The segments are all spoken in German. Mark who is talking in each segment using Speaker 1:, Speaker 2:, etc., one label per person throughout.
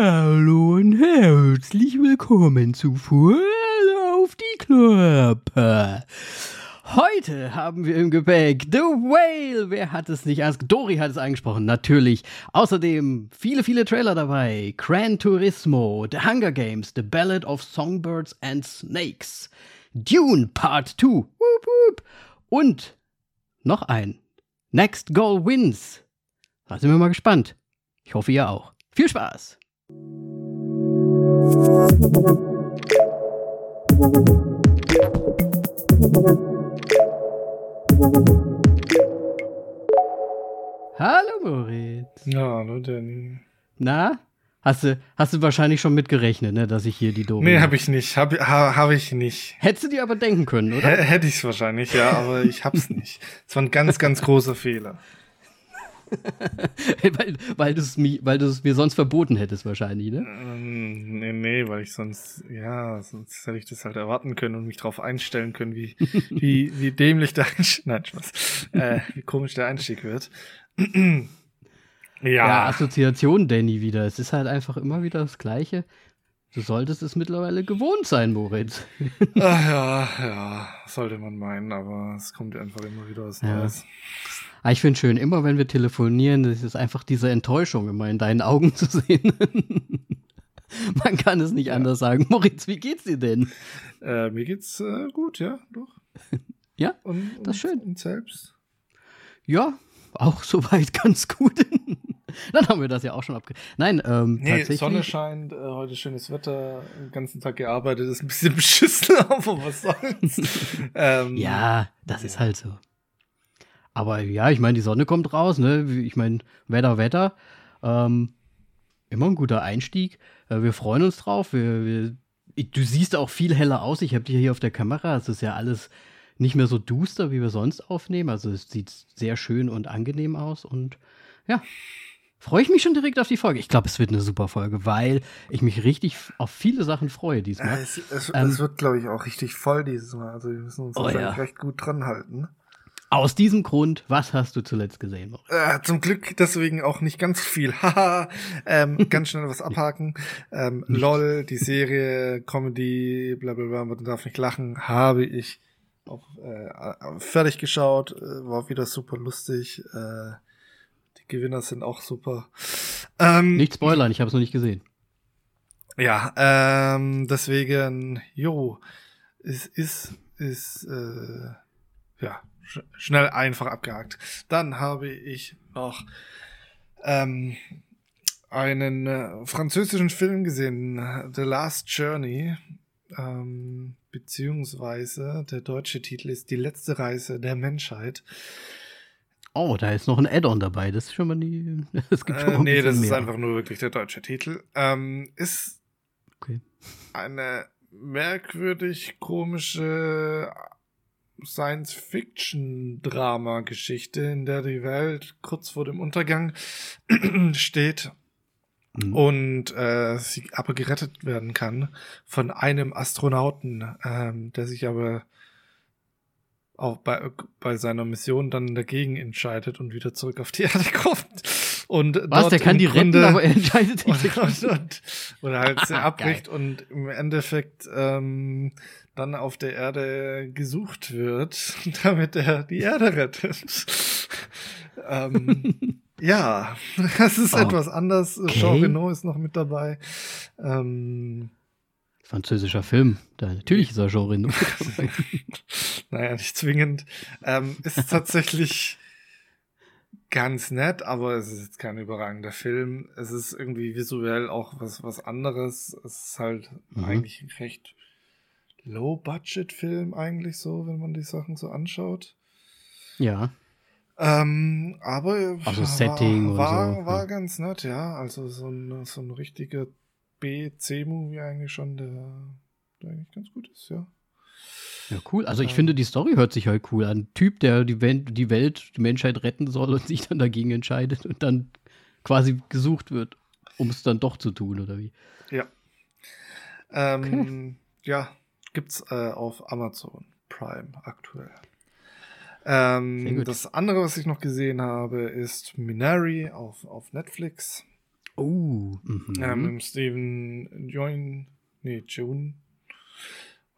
Speaker 1: Hallo und herzlich willkommen zu Full auf die Körper. Heute haben wir im Gepäck The Whale. Wer hat es nicht ernst? Dori hat es angesprochen, natürlich. Außerdem viele, viele Trailer dabei. Gran Turismo, The Hunger Games, The Ballad of Songbirds and Snakes, Dune Part 2 whoop, whoop. und noch ein. Next Goal Wins. Da sind wir mal gespannt. Ich hoffe, ihr auch. Viel Spaß! Hallo Moritz.
Speaker 2: Ja, hallo Danny.
Speaker 1: Na? Hast du, hast du wahrscheinlich schon mitgerechnet, ne, dass ich hier die Doro.
Speaker 2: Nee, hab ich nicht. Hab, ha, hab ich nicht.
Speaker 1: Hättest du dir aber denken können, oder?
Speaker 2: H hätte ich es wahrscheinlich, ja, aber ich hab's nicht. Es war ein ganz, ganz großer Fehler.
Speaker 1: weil weil du es mir, sonst verboten hättest, wahrscheinlich, ne?
Speaker 2: Ähm, nee, nee, weil ich sonst, ja, sonst hätte ich das halt erwarten können und mich darauf einstellen können, wie, wie, wie dämlich der Einstieg, nein, Spaß, äh, wie komisch der Einstieg wird.
Speaker 1: Ja. ja, Assoziation, Danny, wieder. Es ist halt einfach immer wieder das Gleiche. Du solltest es mittlerweile gewohnt sein, Moritz.
Speaker 2: Ach ja, ja, sollte man meinen, aber es kommt einfach immer wieder was Neues.
Speaker 1: Ja. Ah, ich finde schön, immer wenn wir telefonieren, das ist einfach diese Enttäuschung immer in deinen Augen zu sehen. man kann es nicht ja. anders sagen. Moritz, wie geht's dir denn?
Speaker 2: Äh, mir geht's äh, gut, ja, doch.
Speaker 1: ja,
Speaker 2: und,
Speaker 1: das ist schön.
Speaker 2: Und selbst?
Speaker 1: Ja, auch soweit ganz gut. Dann haben wir das ja auch schon abge. Nein, ähm,
Speaker 2: nee, tatsächlich. Sonne scheint, äh, heute schönes Wetter, den ganzen Tag gearbeitet, ist ein bisschen beschissen, aber was soll's.
Speaker 1: ähm, ja, das ist halt so. Aber ja, ich meine, die Sonne kommt raus, ne? Ich meine, Wetter, Wetter. Ähm, immer ein guter Einstieg. Äh, wir freuen uns drauf. Wir, wir, du siehst auch viel heller aus. Ich habe dich hier auf der Kamera. Es ist ja alles nicht mehr so duster, wie wir sonst aufnehmen. Also es sieht sehr schön und angenehm aus. Und ja, freue ich mich schon direkt auf die Folge. Ich glaube, es wird eine super Folge, weil ich mich richtig auf viele Sachen freue diesmal.
Speaker 2: Es, es, ähm, es wird, glaube ich, auch richtig voll dieses Mal. Also wir müssen uns oh, ja. recht gut dran halten.
Speaker 1: Aus diesem Grund, was hast du zuletzt gesehen?
Speaker 2: Äh, zum Glück deswegen auch nicht ganz viel. Haha, ähm, ganz schnell was abhaken. Ähm, LOL, die Serie, Comedy, bla bla bla, man darf nicht lachen, habe ich auch äh, fertig geschaut, äh, war wieder super lustig. Äh, Gewinner sind auch super.
Speaker 1: Ähm, nicht spoilern, ich habe es noch nicht gesehen.
Speaker 2: Ja, ähm, deswegen, jo, es ist, ist, äh, ja, sch schnell einfach abgehakt. Dann habe ich noch ähm, einen äh, französischen Film gesehen, The Last Journey, ähm, beziehungsweise der deutsche Titel ist Die letzte Reise der Menschheit.
Speaker 1: Oh, da ist noch ein Add-on dabei. Das ist schon mal nie.
Speaker 2: Das gibt schon äh, mal nee, das mehr. ist einfach nur wirklich der deutsche Titel. Ähm, ist okay. eine merkwürdig komische Science-Fiction-Drama-Geschichte, in der die Welt kurz vor dem Untergang steht mhm. und äh, sie aber gerettet werden kann von einem Astronauten, ähm, der sich aber auch bei, bei seiner Mission dann dagegen entscheidet und wieder zurück auf die Erde kommt. Und
Speaker 1: Was, der kann die retten, aber er entscheidet
Speaker 2: sich und, und, und, Oder halt sie abbricht und im Endeffekt ähm, dann auf der Erde gesucht wird, damit er die Erde rettet. ähm, ja, das ist oh. etwas anders. Okay. Jean Reno ist noch mit dabei. Ähm,
Speaker 1: Französischer Film. Da, natürlich ist er Genre.
Speaker 2: naja, nicht zwingend. Ähm, ist tatsächlich ganz nett, aber es ist jetzt kein überragender Film. Es ist irgendwie visuell auch was, was anderes. Es ist halt mhm. eigentlich ein recht Low-Budget-Film eigentlich so, wenn man die Sachen so anschaut.
Speaker 1: Ja.
Speaker 2: Ähm, aber
Speaker 1: also Setting
Speaker 2: war, so. war ganz nett, ja. Also so ein, so ein richtiger B-C-Movie eigentlich schon, der, der eigentlich ganz gut ist, ja.
Speaker 1: Ja, cool. Also ich ähm, finde, die Story hört sich halt cool an. Ein Typ, der die Welt, die Welt, die Menschheit retten soll und sich dann dagegen entscheidet und dann quasi gesucht wird, um es dann doch zu tun, oder wie?
Speaker 2: Ja. Ähm, okay. Ja, gibt's äh, auf Amazon Prime aktuell. Ähm, das andere, was ich noch gesehen habe, ist Minari auf, auf Netflix.
Speaker 1: Oh. Mhm.
Speaker 2: Ähm, Steven Join, nee, June.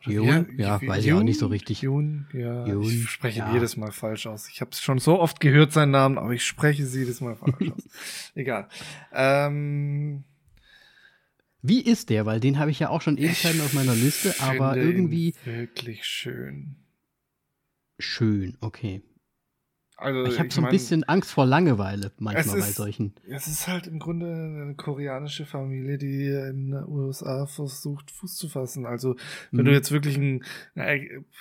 Speaker 1: Jun? Ja, weiß ich auch nicht so richtig.
Speaker 2: Jun, ja.
Speaker 1: Jun,
Speaker 2: ich spreche
Speaker 1: ja.
Speaker 2: jedes Mal falsch aus. Ich habe es schon so oft gehört, seinen Namen, aber ich spreche sie jedes Mal falsch aus. Egal. Ähm,
Speaker 1: Wie ist der? Weil den habe ich ja auch schon Ewigkeiten auf meiner Liste, aber irgendwie
Speaker 2: Wirklich schön.
Speaker 1: Schön. Okay.
Speaker 2: Also,
Speaker 1: Ich habe so ein
Speaker 2: mein,
Speaker 1: bisschen Angst vor Langeweile manchmal
Speaker 2: Es
Speaker 1: bei
Speaker 2: ist-
Speaker 1: solchen.
Speaker 2: Es ist halt im Grunde eine koreanische Familie, die in den USA versucht, Fuß zu fassen. Also, wenn
Speaker 1: Mhm.
Speaker 2: du jetzt wirklich ein,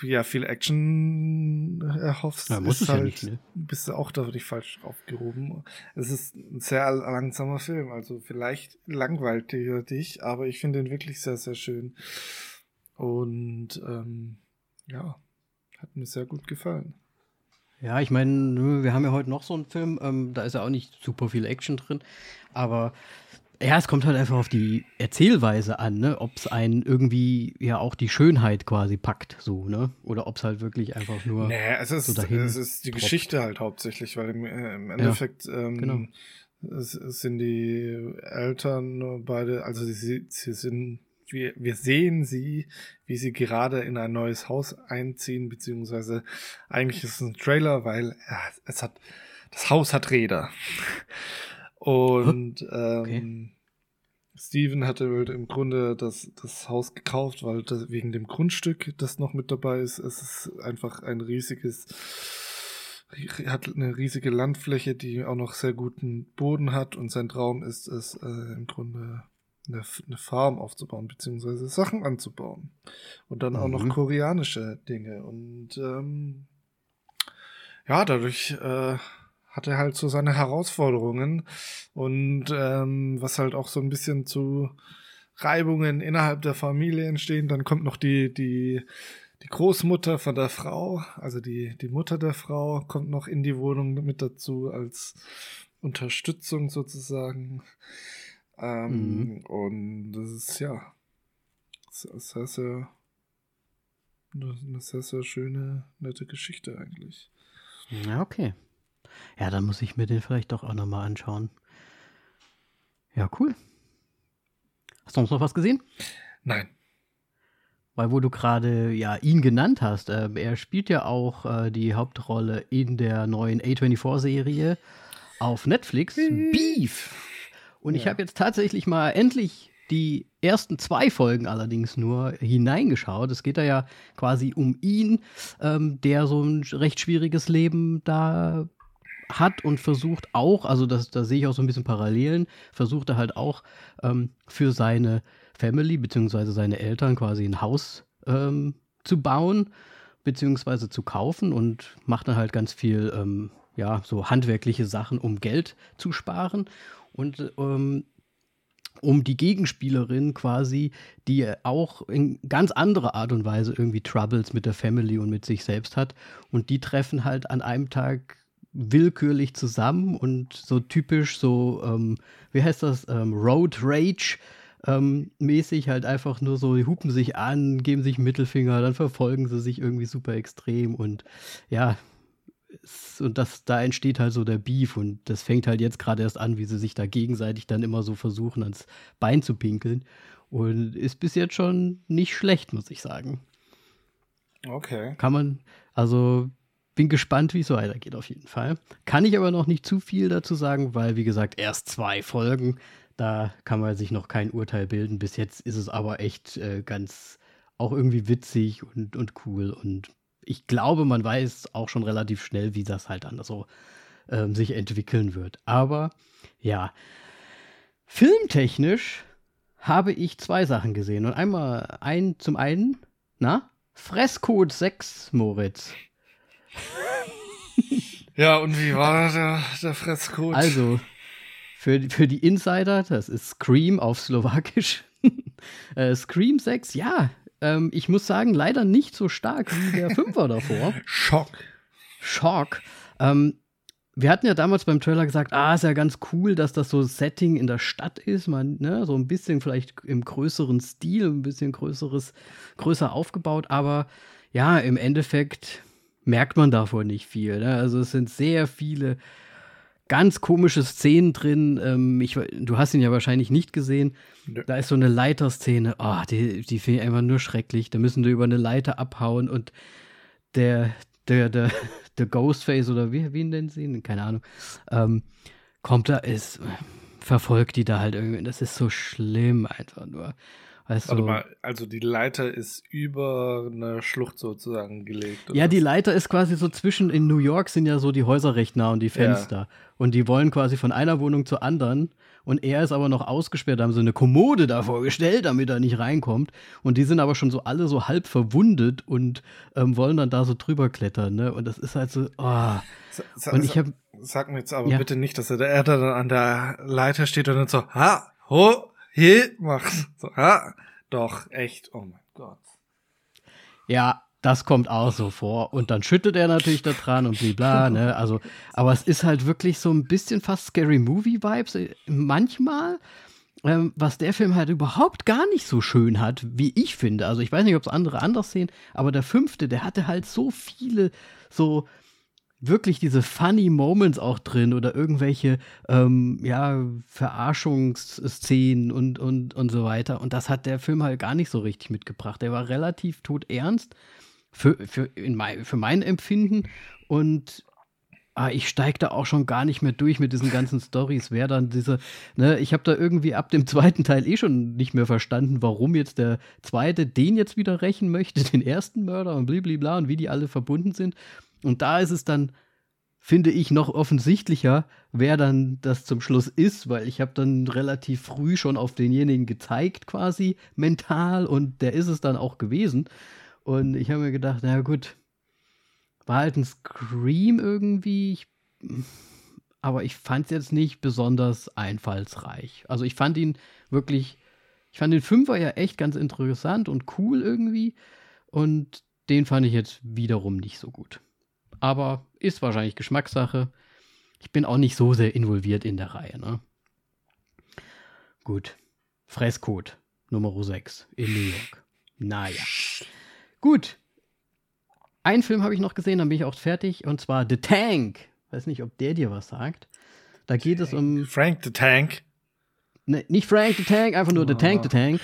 Speaker 2: ja, viel Action erhoffst,
Speaker 1: Ja, muss
Speaker 2: ist
Speaker 1: es ja
Speaker 2: halt,
Speaker 1: nicht, ne?
Speaker 2: bist du auch da wirklich falsch aufgehoben. Es ist ein sehr langsamer Film, also vielleicht langweilt dir dich, aber ich finde ihn wirklich sehr, sehr schön. Und ähm, ja, hat mir sehr gut gefallen.
Speaker 1: Ja, ich meine, wir haben ja heute noch so einen Film, ähm, da ist ja auch nicht super viel Action drin, aber ja, es kommt halt einfach auf die Erzählweise an, ne? Ob es einen irgendwie ja auch die Schönheit quasi packt, so, ne? Oder ob es halt wirklich einfach nur.
Speaker 2: Nee, es ist,
Speaker 1: so
Speaker 2: es ist die
Speaker 1: tropft.
Speaker 2: Geschichte halt hauptsächlich, weil im, äh, im Endeffekt ähm,
Speaker 1: genau.
Speaker 2: es, es sind die Eltern beide, also sie, sie sind, wir, wir sehen sie, wie sie gerade in ein neues Haus einziehen, beziehungsweise eigentlich ist es ein Trailer, weil ja, es hat, das Haus hat Räder. Und ähm, Steven hatte im Grunde das, das Haus gekauft, weil das, wegen dem Grundstück, das noch mit dabei ist, es ist einfach ein riesiges, hat eine riesige Landfläche, die auch noch sehr guten Boden hat. Und sein Traum ist es äh, im Grunde eine, eine Farm aufzubauen, beziehungsweise Sachen anzubauen. Und dann auch noch
Speaker 1: Mhm.
Speaker 2: koreanische Dinge. Und ähm, ja, dadurch äh, hat er halt so seine Herausforderungen und ähm, was halt auch so ein bisschen zu Reibungen innerhalb der Familie entstehen. Dann kommt noch die, die, die Großmutter von der Frau, also die, die Mutter der Frau, kommt noch in die Wohnung mit dazu als Unterstützung sozusagen. Ähm, Und das ist ja sehr, sehr, eine sehr, sehr schöne, nette Geschichte eigentlich.
Speaker 1: Ja, okay. Ja, dann muss ich mir den vielleicht doch auch nochmal anschauen. Ja, cool. Hast du sonst noch was gesehen?
Speaker 2: Nein.
Speaker 1: Weil wo du gerade ja ihn genannt hast, ähm, er spielt ja auch äh, die Hauptrolle in der neuen A24-Serie auf Netflix, Beef. Und ich
Speaker 2: Ja.
Speaker 1: habe jetzt tatsächlich mal endlich die ersten zwei Folgen allerdings nur hineingeschaut. Es geht da ja quasi um ihn, ähm, der so ein recht schwieriges Leben da hat und versucht auch, also das, da sehe ich auch so ein bisschen Parallelen, versucht er halt auch ähm, für seine Family beziehungsweise seine Eltern quasi ein Haus ähm, zu bauen beziehungsweise zu kaufen und macht dann halt ganz viel ähm, ja so handwerkliche Sachen, um Geld zu sparen und ähm, um die Gegenspielerin quasi, die auch in ganz andere Art und Weise irgendwie Troubles mit der Family und mit sich selbst hat. Und die treffen halt an einem Tag willkürlich zusammen und so typisch so, ähm, wie heißt das, ähm, Road Rage ähm, mäßig halt einfach nur so, die hupen sich an, geben sich einen Mittelfinger, dann verfolgen sie sich irgendwie super extrem und ja, und das, da entsteht halt so der Beef und das fängt halt jetzt gerade erst an, wie sie sich da gegenseitig dann immer so versuchen, ans Bein zu pinkeln. Und ist bis jetzt schon nicht schlecht, muss ich sagen.
Speaker 2: Okay.
Speaker 1: Kann man, also bin gespannt, wie es weitergeht auf jeden Fall. Kann ich aber noch nicht zu viel dazu sagen, weil, wie gesagt, erst zwei Folgen, da kann man sich noch kein Urteil bilden. Bis jetzt ist es aber echt äh, ganz auch irgendwie witzig und, und cool. Und ich glaube, man weiß auch schon relativ schnell, wie das halt dann so ähm, sich entwickeln wird. Aber ja, filmtechnisch habe ich zwei Sachen gesehen. Und einmal ein, zum einen, na, Fresscode 6, Moritz.
Speaker 2: Ja, und wie war der, der Fresscode?
Speaker 1: Also, für, für die Insider, das ist Scream auf Slowakisch. äh, Scream 6, ja, ähm, ich muss sagen, leider nicht so stark wie der Fünfer davor.
Speaker 2: Schock.
Speaker 1: Schock. Ähm, wir hatten ja damals beim Trailer gesagt, ah, ist ja ganz cool, dass das so Setting in der Stadt ist, man, ne, so ein bisschen vielleicht im größeren Stil, ein bisschen größeres, größer aufgebaut, aber ja, im Endeffekt merkt man davon nicht viel. Ne? Also es sind sehr viele ganz komische Szenen drin. Ähm, ich, du hast ihn ja wahrscheinlich nicht gesehen. Ja. Da ist so eine Leiterszene. Oh, die, die finde ich einfach nur schrecklich. Da müssen die über eine Leiter abhauen und der, der, der, der Ghostface oder wie, wie nennen sie ihn? Keine Ahnung. Ähm, kommt da, ist, verfolgt die da halt irgendwie. Das ist so schlimm einfach nur.
Speaker 2: Weißt Warte mal, also die Leiter ist über eine Schlucht sozusagen gelegt.
Speaker 1: Ja, die Leiter ist quasi so zwischen, in New York sind ja so die Häuser recht nah und die Fenster. Ja. Und die wollen quasi von einer Wohnung zur anderen. Und er ist aber noch ausgesperrt, da haben sie eine Kommode davor gestellt, damit er nicht reinkommt. Und die sind aber schon so alle so halb verwundet und ähm, wollen dann da so drüber klettern. Ne? Und das ist halt so, oh.
Speaker 2: Sa und ich hab, Sag mir jetzt aber ja. bitte nicht, dass er, der dann an der Leiter steht und dann so, ha, ho, he macht. So, ja, doch, echt, oh mein Gott.
Speaker 1: Ja, das kommt auch so vor. Und dann schüttelt er natürlich da dran und bla, ne? Also, aber es ist halt wirklich so ein bisschen fast Scary Movie-Vibes. Äh, manchmal, ähm, was der Film halt überhaupt gar nicht so schön hat, wie ich finde. Also, ich weiß nicht, ob es andere anders sehen, aber der fünfte, der hatte halt so viele so wirklich diese funny Moments auch drin oder irgendwelche ähm, ja, Verarschungsszenen und, und, und so weiter. Und das hat der Film halt gar nicht so richtig mitgebracht. Der war relativ todernst für, für, in mein, für mein Empfinden. Und ah, ich steige da auch schon gar nicht mehr durch mit diesen ganzen Stories. Wer dann diese, ne, ich habe da irgendwie ab dem zweiten Teil eh schon nicht mehr verstanden, warum jetzt der zweite den jetzt wieder rächen möchte, den ersten Mörder und blablabla und wie die alle verbunden sind. Und da ist es dann, finde ich, noch offensichtlicher, wer dann das zum Schluss ist, weil ich habe dann relativ früh schon auf denjenigen gezeigt, quasi mental, und der ist es dann auch gewesen. Und ich habe mir gedacht, na gut, war halt ein Scream irgendwie, ich, aber ich fand es jetzt nicht besonders einfallsreich. Also ich fand ihn wirklich, ich fand den Fünfer ja echt ganz interessant und cool irgendwie. Und den fand ich jetzt wiederum nicht so gut aber ist wahrscheinlich Geschmackssache. Ich bin auch nicht so sehr involviert in der Reihe. Ne? Gut. Fresscode Nummer 6 in New York. Naja. Gut. Einen Film habe ich noch gesehen, dann bin ich auch fertig. Und zwar The Tank. Weiß nicht, ob der dir was sagt. Da geht es um.
Speaker 2: Frank the Tank.
Speaker 1: Ne, nicht Frank the Tank, einfach nur oh. The Tank the Tank.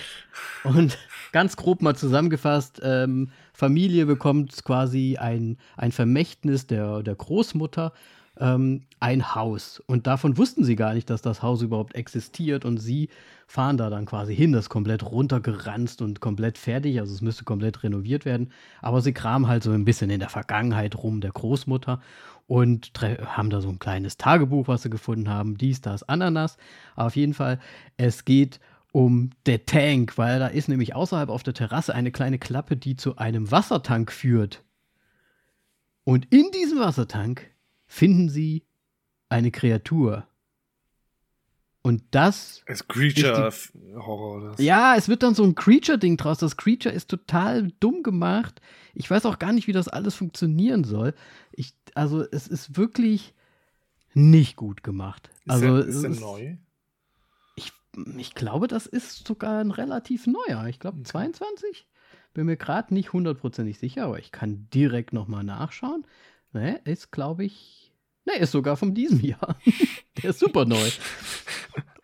Speaker 1: Und ganz grob mal zusammengefasst, ähm, Familie bekommt quasi ein, ein Vermächtnis der, der Großmutter, ähm, ein Haus. Und davon wussten sie gar nicht, dass das Haus überhaupt existiert. Und sie fahren da dann quasi hin, das ist komplett runtergeranzt und komplett fertig. Also es müsste komplett renoviert werden. Aber sie kramen halt so ein bisschen in der Vergangenheit rum der Großmutter und haben da so ein kleines Tagebuch, was sie gefunden haben. Dies, das, Ananas. Aber auf jeden Fall, es geht um der Tank, weil da ist nämlich außerhalb auf der Terrasse eine kleine Klappe, die zu einem Wassertank führt. Und in diesem Wassertank finden sie eine Kreatur. Und das.
Speaker 2: Ist Creature-Horror.
Speaker 1: Ja, es wird dann so ein Creature-Ding draus. Das Creature ist total dumm gemacht. Ich weiß auch gar nicht, wie das alles funktionieren soll. Ich, also, es ist wirklich nicht gut gemacht.
Speaker 2: Ist
Speaker 1: also,
Speaker 2: der, ist der neu?
Speaker 1: Ich, glaube, das ist sogar ein relativ neuer. Ich glaube, 22? Bin mir gerade nicht hundertprozentig sicher, aber ich kann direkt nochmal nachschauen. Ne, ist, glaube ich. Ne, ist sogar von diesem Jahr. Der ist super neu.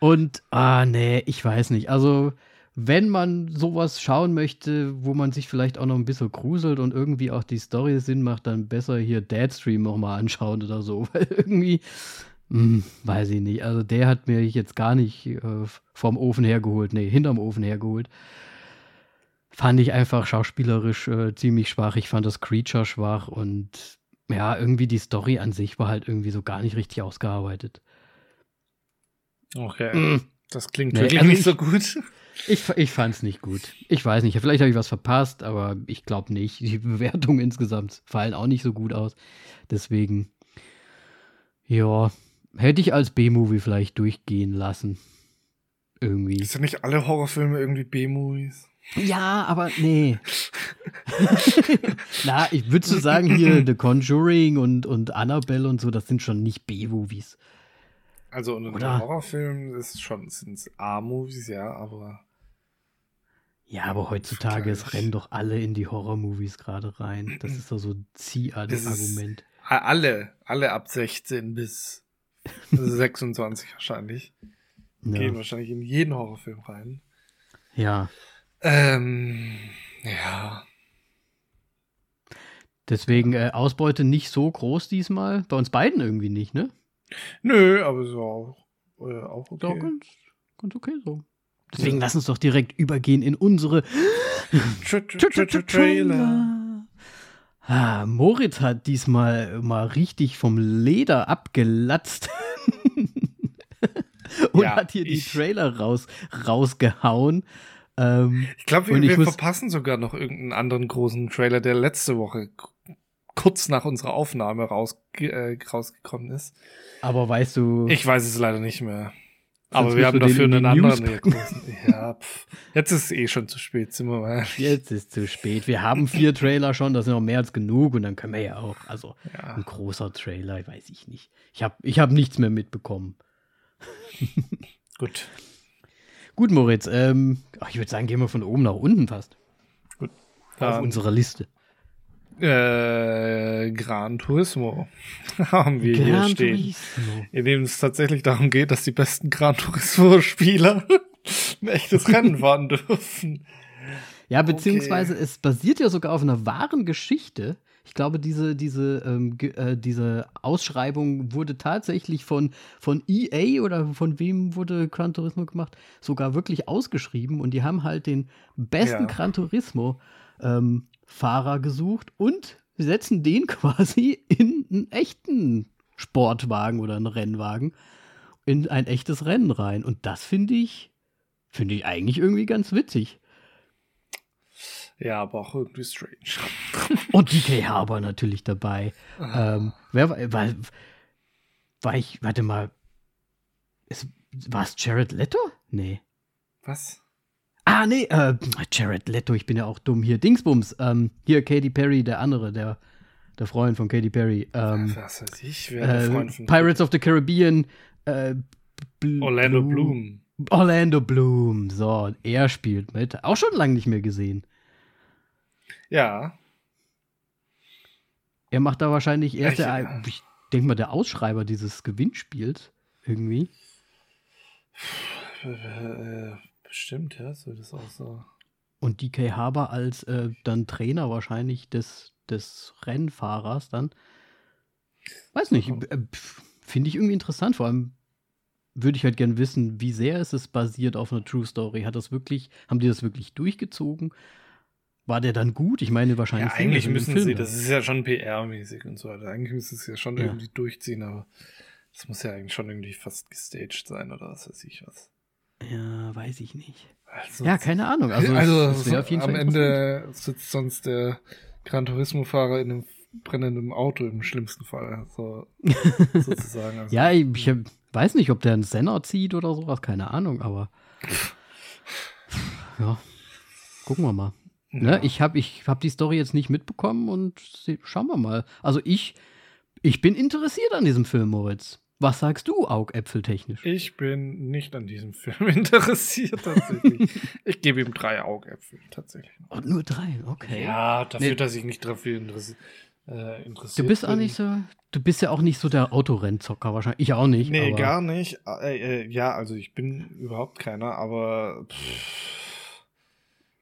Speaker 1: Und, ah, nee, ich weiß nicht. Also, wenn man sowas schauen möchte, wo man sich vielleicht auch noch ein bisschen gruselt und irgendwie auch die Story Sinn macht, dann besser hier Deadstream nochmal anschauen oder so. Weil irgendwie, hm, weiß ich nicht. Also, der hat mir jetzt gar nicht äh, vom Ofen hergeholt. Nee, hinterm Ofen hergeholt. Fand ich einfach schauspielerisch äh, ziemlich schwach. Ich fand das Creature schwach und ja, irgendwie die Story an sich war halt irgendwie so gar nicht richtig ausgearbeitet.
Speaker 2: Okay. Mm. Das klingt nee, wirklich also nicht so gut.
Speaker 1: Ich, ich fand es nicht gut. Ich weiß nicht, vielleicht habe ich was verpasst, aber ich glaube nicht. Die Bewertungen insgesamt fallen auch nicht so gut aus. Deswegen, ja, hätte ich als B-Movie vielleicht durchgehen lassen. Irgendwie.
Speaker 2: Ist ja nicht alle Horrorfilme irgendwie B-Movies?
Speaker 1: Ja, aber nee. Na, ich würde so sagen, hier The Conjuring und, und Annabelle und so, das sind schon nicht B-Movies.
Speaker 2: Also ein Oder? Horrorfilm ist schon, sind A-Movies, ja, aber.
Speaker 1: Ja, aber heutzutage, es rennen doch alle in die Horror-Movies gerade rein. Das ist doch so ein Ziehargument.
Speaker 2: Alle, alle ab 16 bis 26 wahrscheinlich.
Speaker 1: Ja.
Speaker 2: Gehen wahrscheinlich in jeden Horrorfilm rein.
Speaker 1: ja.
Speaker 2: Ähm, ja.
Speaker 1: Deswegen äh, Ausbeute nicht so groß diesmal. Bei uns beiden irgendwie nicht, ne?
Speaker 2: Nö, aber so auch, äh, auch okay.
Speaker 1: ganz, ganz okay so. Deswegen lass uns doch direkt übergehen in unsere
Speaker 2: Tra tra tra tra Trailer.
Speaker 1: Ah, Moritz hat diesmal mal richtig vom Leder abgelatzt. Und
Speaker 2: Ja,
Speaker 1: hat hier die Trailer raus, rausgehauen. Ähm,
Speaker 2: Ich glaube, wir, wir verpassen sogar noch irgendeinen anderen großen Trailer, der letzte Woche kurz nach unserer Aufnahme rausge äh, rausgekommen ist.
Speaker 1: aber weißt du,
Speaker 2: Ich weiß es leider nicht mehr. Aber wir haben dafür einen anderen. Ja, pff. Jetzt ist es eh schon zu spät, sind wir mal.
Speaker 1: jetzt ist zu spät. Wir haben vier Trailer schon, das sind noch mehr als genug und dann können wir ja auch. Also
Speaker 2: Ja.
Speaker 1: ein großer Trailer, weiß ich nicht. Ich habe ich hab nichts mehr mitbekommen.
Speaker 2: Gut.
Speaker 1: Gut, Moritz, ähm, ach, ich würde sagen, gehen wir von oben nach unten fast. Auf
Speaker 2: Dann,
Speaker 1: unserer Liste.
Speaker 2: Äh, Gran Turismo haben wir hier
Speaker 1: Gran
Speaker 2: stehen.
Speaker 1: Turismo.
Speaker 2: In dem es tatsächlich darum geht, dass die besten Gran Turismo-Spieler ein echtes Rennen fahren dürfen.
Speaker 1: Ja, beziehungsweise es basiert ja sogar auf einer wahren Geschichte. Ich glaube, diese, diese, ähm, äh, diese Ausschreibung wurde tatsächlich von, von EA oder von wem wurde Gran Turismo gemacht, sogar wirklich ausgeschrieben und die haben halt den besten
Speaker 2: Ja.
Speaker 1: Gran Turismo ähm, Fahrer gesucht und setzen den quasi in einen echten Sportwagen oder einen Rennwagen in ein echtes Rennen rein. Und das finde ich, finde ich eigentlich irgendwie ganz witzig.
Speaker 2: Ja, aber auch irgendwie strange.
Speaker 1: Und DK Harbour natürlich dabei. Ähm, wer war, war, war ich, warte mal, war es Jared Leto? Nee.
Speaker 2: Was?
Speaker 1: Ah, nee, äh, Jared Leto, ich bin ja auch dumm hier. Dingsbums, ähm, hier Katy Perry, der andere, der, der Freund von Katy Perry. Ähm,
Speaker 2: Was weiß ich, wer der
Speaker 1: äh,
Speaker 2: Freund von
Speaker 1: Pirates of the Caribbean. Äh, Bl-
Speaker 2: Orlando
Speaker 1: Blue-
Speaker 2: Bloom.
Speaker 1: Orlando Bloom, so, er spielt mit. Auch schon lange nicht mehr gesehen.
Speaker 2: Ja.
Speaker 1: Er macht da wahrscheinlich erst
Speaker 2: Ich-
Speaker 1: der, ich denke mal, der Ausschreiber dieses Gewinnspiels irgendwie.
Speaker 2: Bestimmt, ja, so das auch so.
Speaker 1: Und DK Haber als äh, dann Trainer wahrscheinlich des, des Rennfahrers dann. Weiß nicht,
Speaker 2: Mhm.
Speaker 1: äh, finde ich irgendwie interessant. Vor allem würde ich halt gern wissen, wie sehr ist es basiert auf einer True Story? Hat das wirklich, haben die das wirklich durchgezogen? War der dann gut? Ich meine, wahrscheinlich.
Speaker 2: Ja, eigentlich müssen
Speaker 1: Film
Speaker 2: sie, das ist ja schon PR-mäßig und so weiter. Eigentlich müssen sie es ja schon
Speaker 1: Ja.
Speaker 2: irgendwie durchziehen, aber das muss ja eigentlich schon irgendwie fast gestaged sein oder was weiß ich was.
Speaker 1: Ja, weiß ich nicht.
Speaker 2: Also,
Speaker 1: Ja, keine Ahnung. Also,
Speaker 2: also,
Speaker 1: jeden
Speaker 2: am. Ende sitzt sonst der Gran Turismo-Fahrer in einem brennenden Auto im schlimmsten Fall. So, sozusagen. Also,
Speaker 1: Ja, ich, ich weiß nicht, ob der einen Senner zieht oder sowas, keine Ahnung, aber. Ja, gucken wir mal. Ne,
Speaker 2: ja.
Speaker 1: ich habe ich hab die Story jetzt nicht mitbekommen und schauen wir mal. Also ich, ich bin interessiert an diesem Film, Moritz. Was sagst du, augäpfeltechnisch?
Speaker 2: Ich bin nicht an diesem Film interessiert, tatsächlich. ich gebe ihm drei Augäpfel, tatsächlich.
Speaker 1: Oh, nur drei, okay.
Speaker 2: Ja, dafür,
Speaker 1: Nee.
Speaker 2: dass ich nicht dafür interessi äh, interessiert
Speaker 1: Du bist auch
Speaker 2: bin.
Speaker 1: nicht so, du bist ja auch nicht so der Autorennzocker wahrscheinlich. Ich auch nicht.
Speaker 2: Nee, gar nicht. Äh, äh, ja, also ich bin überhaupt keiner, aber pff,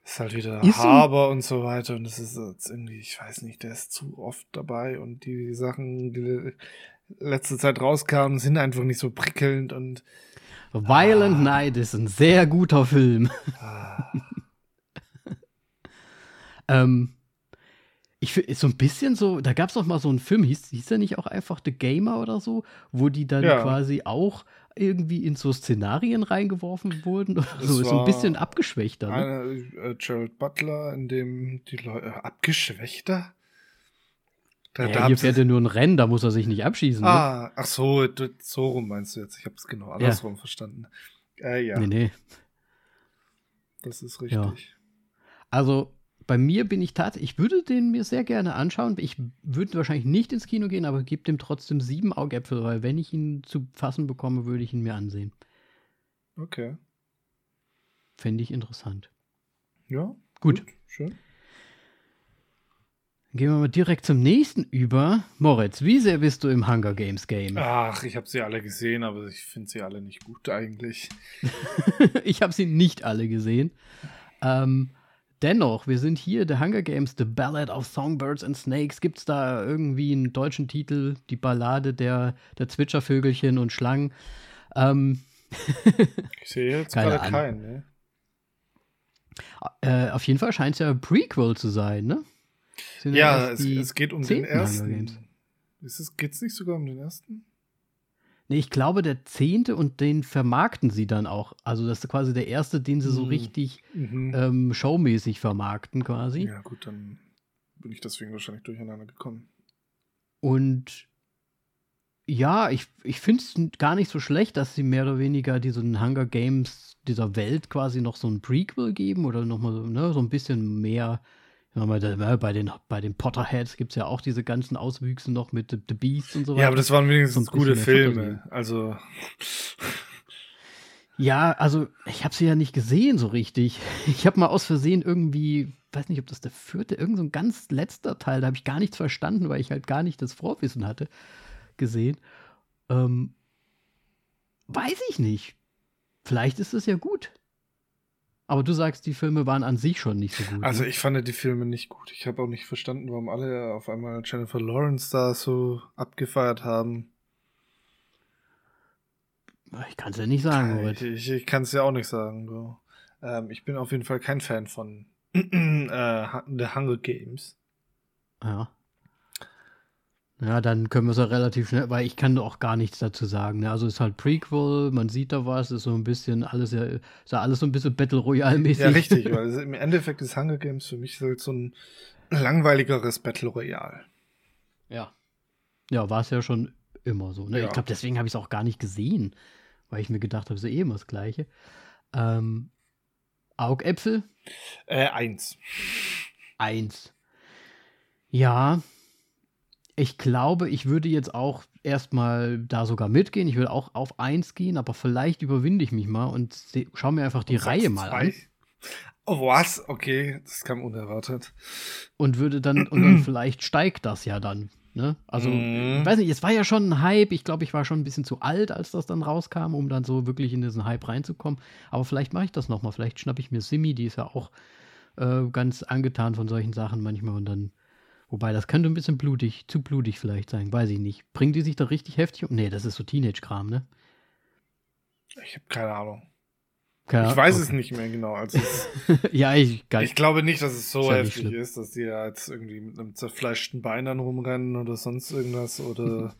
Speaker 2: ist halt wieder
Speaker 1: Ist so-
Speaker 2: Haber und so weiter und das ist jetzt irgendwie, ich weiß nicht, der ist zu oft dabei und die Sachen, die letzte Zeit rauskamen, sind einfach nicht so prickelnd und
Speaker 1: Violent
Speaker 2: Ah.
Speaker 1: Night ist ein sehr guter Film.
Speaker 2: ah,
Speaker 1: Ähm, ich finde, so ein bisschen so, da gab es doch mal so einen Film, hieß, hieß der nicht auch einfach The Gamer oder so, wo die dann
Speaker 2: Ja.
Speaker 1: quasi auch irgendwie in so Szenarien reingeworfen wurden oder
Speaker 2: Das
Speaker 1: so. Ist so ein bisschen abgeschwächter. Ne?
Speaker 2: äh, Gerald Butler, in dem die Leute abgeschwächter. Da,
Speaker 1: Ja,
Speaker 2: da
Speaker 1: hier fährt er nur ein Rennen, da muss er sich nicht abschießen. Ne?
Speaker 2: Ah, ach so, du- so rum meinst du jetzt. Ich habe es genau andersrum verstanden. Äh, ja,
Speaker 1: Nee, nee.
Speaker 2: das ist richtig.
Speaker 1: Ja. Also bei mir bin ich tatsächlich, ich würde den mir sehr gerne anschauen. Ich würde wahrscheinlich nicht ins Kino gehen, aber gebe dem trotzdem sieben Augäpfel, weil wenn ich ihn zu fassen bekomme, würde ich ihn mir ansehen.
Speaker 2: Okay.
Speaker 1: Fände ich interessant.
Speaker 2: Ja.
Speaker 1: Gut.
Speaker 2: Schön.
Speaker 1: Gehen wir mal direkt zum nächsten über. Moritz, wie sehr bist du im Hunger Games Game?
Speaker 2: Ach, ich habe sie alle gesehen, aber ich finde sie alle nicht gut eigentlich.
Speaker 1: ich habe sie nicht alle gesehen. Ähm, dennoch, wir sind hier, The Hunger Games, The Ballad of Songbirds and Snakes. Gibt es da irgendwie einen deutschen Titel, die Ballade der, der Zwitschervögelchen und Schlangen? Ähm,
Speaker 2: ich sehe jetzt gerade keinen, ne?
Speaker 1: Äh, auf jeden Fall scheint es ja ein Prequel zu sein, ne?
Speaker 2: Ja, es, es, geht um den ersten. Ist es, geht's nicht sogar um den ersten?
Speaker 1: Nee, ich glaube, der zehnte und den vermarkten sie dann auch. Also, das ist quasi der erste, den sie so hm. richtig mhm. ähm, showmäßig vermarkten, quasi.
Speaker 2: Ja, gut, dann bin ich deswegen wahrscheinlich durcheinander gekommen.
Speaker 1: Und ja, ich, ich finde es gar nicht so schlecht, dass sie mehr oder weniger diesen Hunger Games dieser Welt quasi noch so ein Prequel geben oder nochmal so, ne, so ein bisschen mehr bei den, bei den Potterheads gibt es ja auch diese ganzen Auswüchse noch mit The, Beast und so weiter.
Speaker 2: Ja, aber das waren wenigstens gute Filme. Also.
Speaker 1: Ja, also ich habe sie ja nicht gesehen so richtig. Ich habe mal aus Versehen irgendwie, weiß nicht, ob das der vierte, irgend so ein ganz letzter Teil, da habe ich gar nichts verstanden, weil ich halt gar nicht das Vorwissen hatte, gesehen. Ähm, weiß ich nicht. Vielleicht ist es ja gut. Aber du sagst, die Filme waren an sich schon nicht so gut.
Speaker 2: Also ne? ich fand die Filme nicht gut. Ich habe auch nicht verstanden, warum alle auf einmal Jennifer Lawrence da so abgefeiert haben.
Speaker 1: Ich kann es ja nicht sagen,
Speaker 2: Moritz. Ich, ich, ich kann es ja auch nicht sagen. So. Ähm, ich bin auf jeden Fall kein Fan von äh, The Hunger Games.
Speaker 1: Ja. Ja, dann können wir es ja relativ schnell, weil ich kann auch gar nichts dazu sagen. Ne? Also es ist halt Prequel, man sieht da was, ist so ein bisschen alles ja, ist ja alles so ein bisschen Battle Royale-mäßig.
Speaker 2: Ja, richtig, weil im Endeffekt ist Hunger Games für mich halt so ein langweiligeres Battle Royale.
Speaker 1: Ja. Ja, war es ja schon immer so. Ne? Ja. Ich glaube, deswegen habe ich es auch gar nicht gesehen, weil ich mir gedacht habe, es ist eh immer das Gleiche. Ähm, Augäpfel?
Speaker 2: Äh, eins.
Speaker 1: Eins. Ja, ich glaube, ich würde jetzt auch erstmal da sogar mitgehen. Ich würde auch auf 1 gehen, aber vielleicht überwinde ich mich mal und schaue mir einfach die und Reihe mal zwei? an.
Speaker 2: Oh, was? Okay, das kam unerwartet.
Speaker 1: Und würde dann, und dann vielleicht steigt das ja dann. Ne? Also, mm. ich weiß nicht, es war ja schon ein Hype. Ich glaube, ich war schon ein bisschen zu alt, als das dann rauskam, um dann so wirklich in diesen Hype reinzukommen. Aber vielleicht mache ich das nochmal. Vielleicht schnappe ich mir Simi, die ist ja auch äh, ganz angetan von solchen Sachen manchmal und dann Wobei, das könnte ein bisschen blutig, zu blutig vielleicht sein, weiß ich nicht. Bringen die sich da richtig heftig um? Nee, das ist so Teenage-Kram, ne?
Speaker 2: Ich habe keine Ahnung. Keine ich weiß okay. es nicht mehr genau. Also
Speaker 1: ja, ich,
Speaker 2: ich glaube nicht, dass es so heftig schlimm. ist, dass die da jetzt irgendwie mit einem zerfleischten Bein dann rumrennen oder sonst irgendwas oder.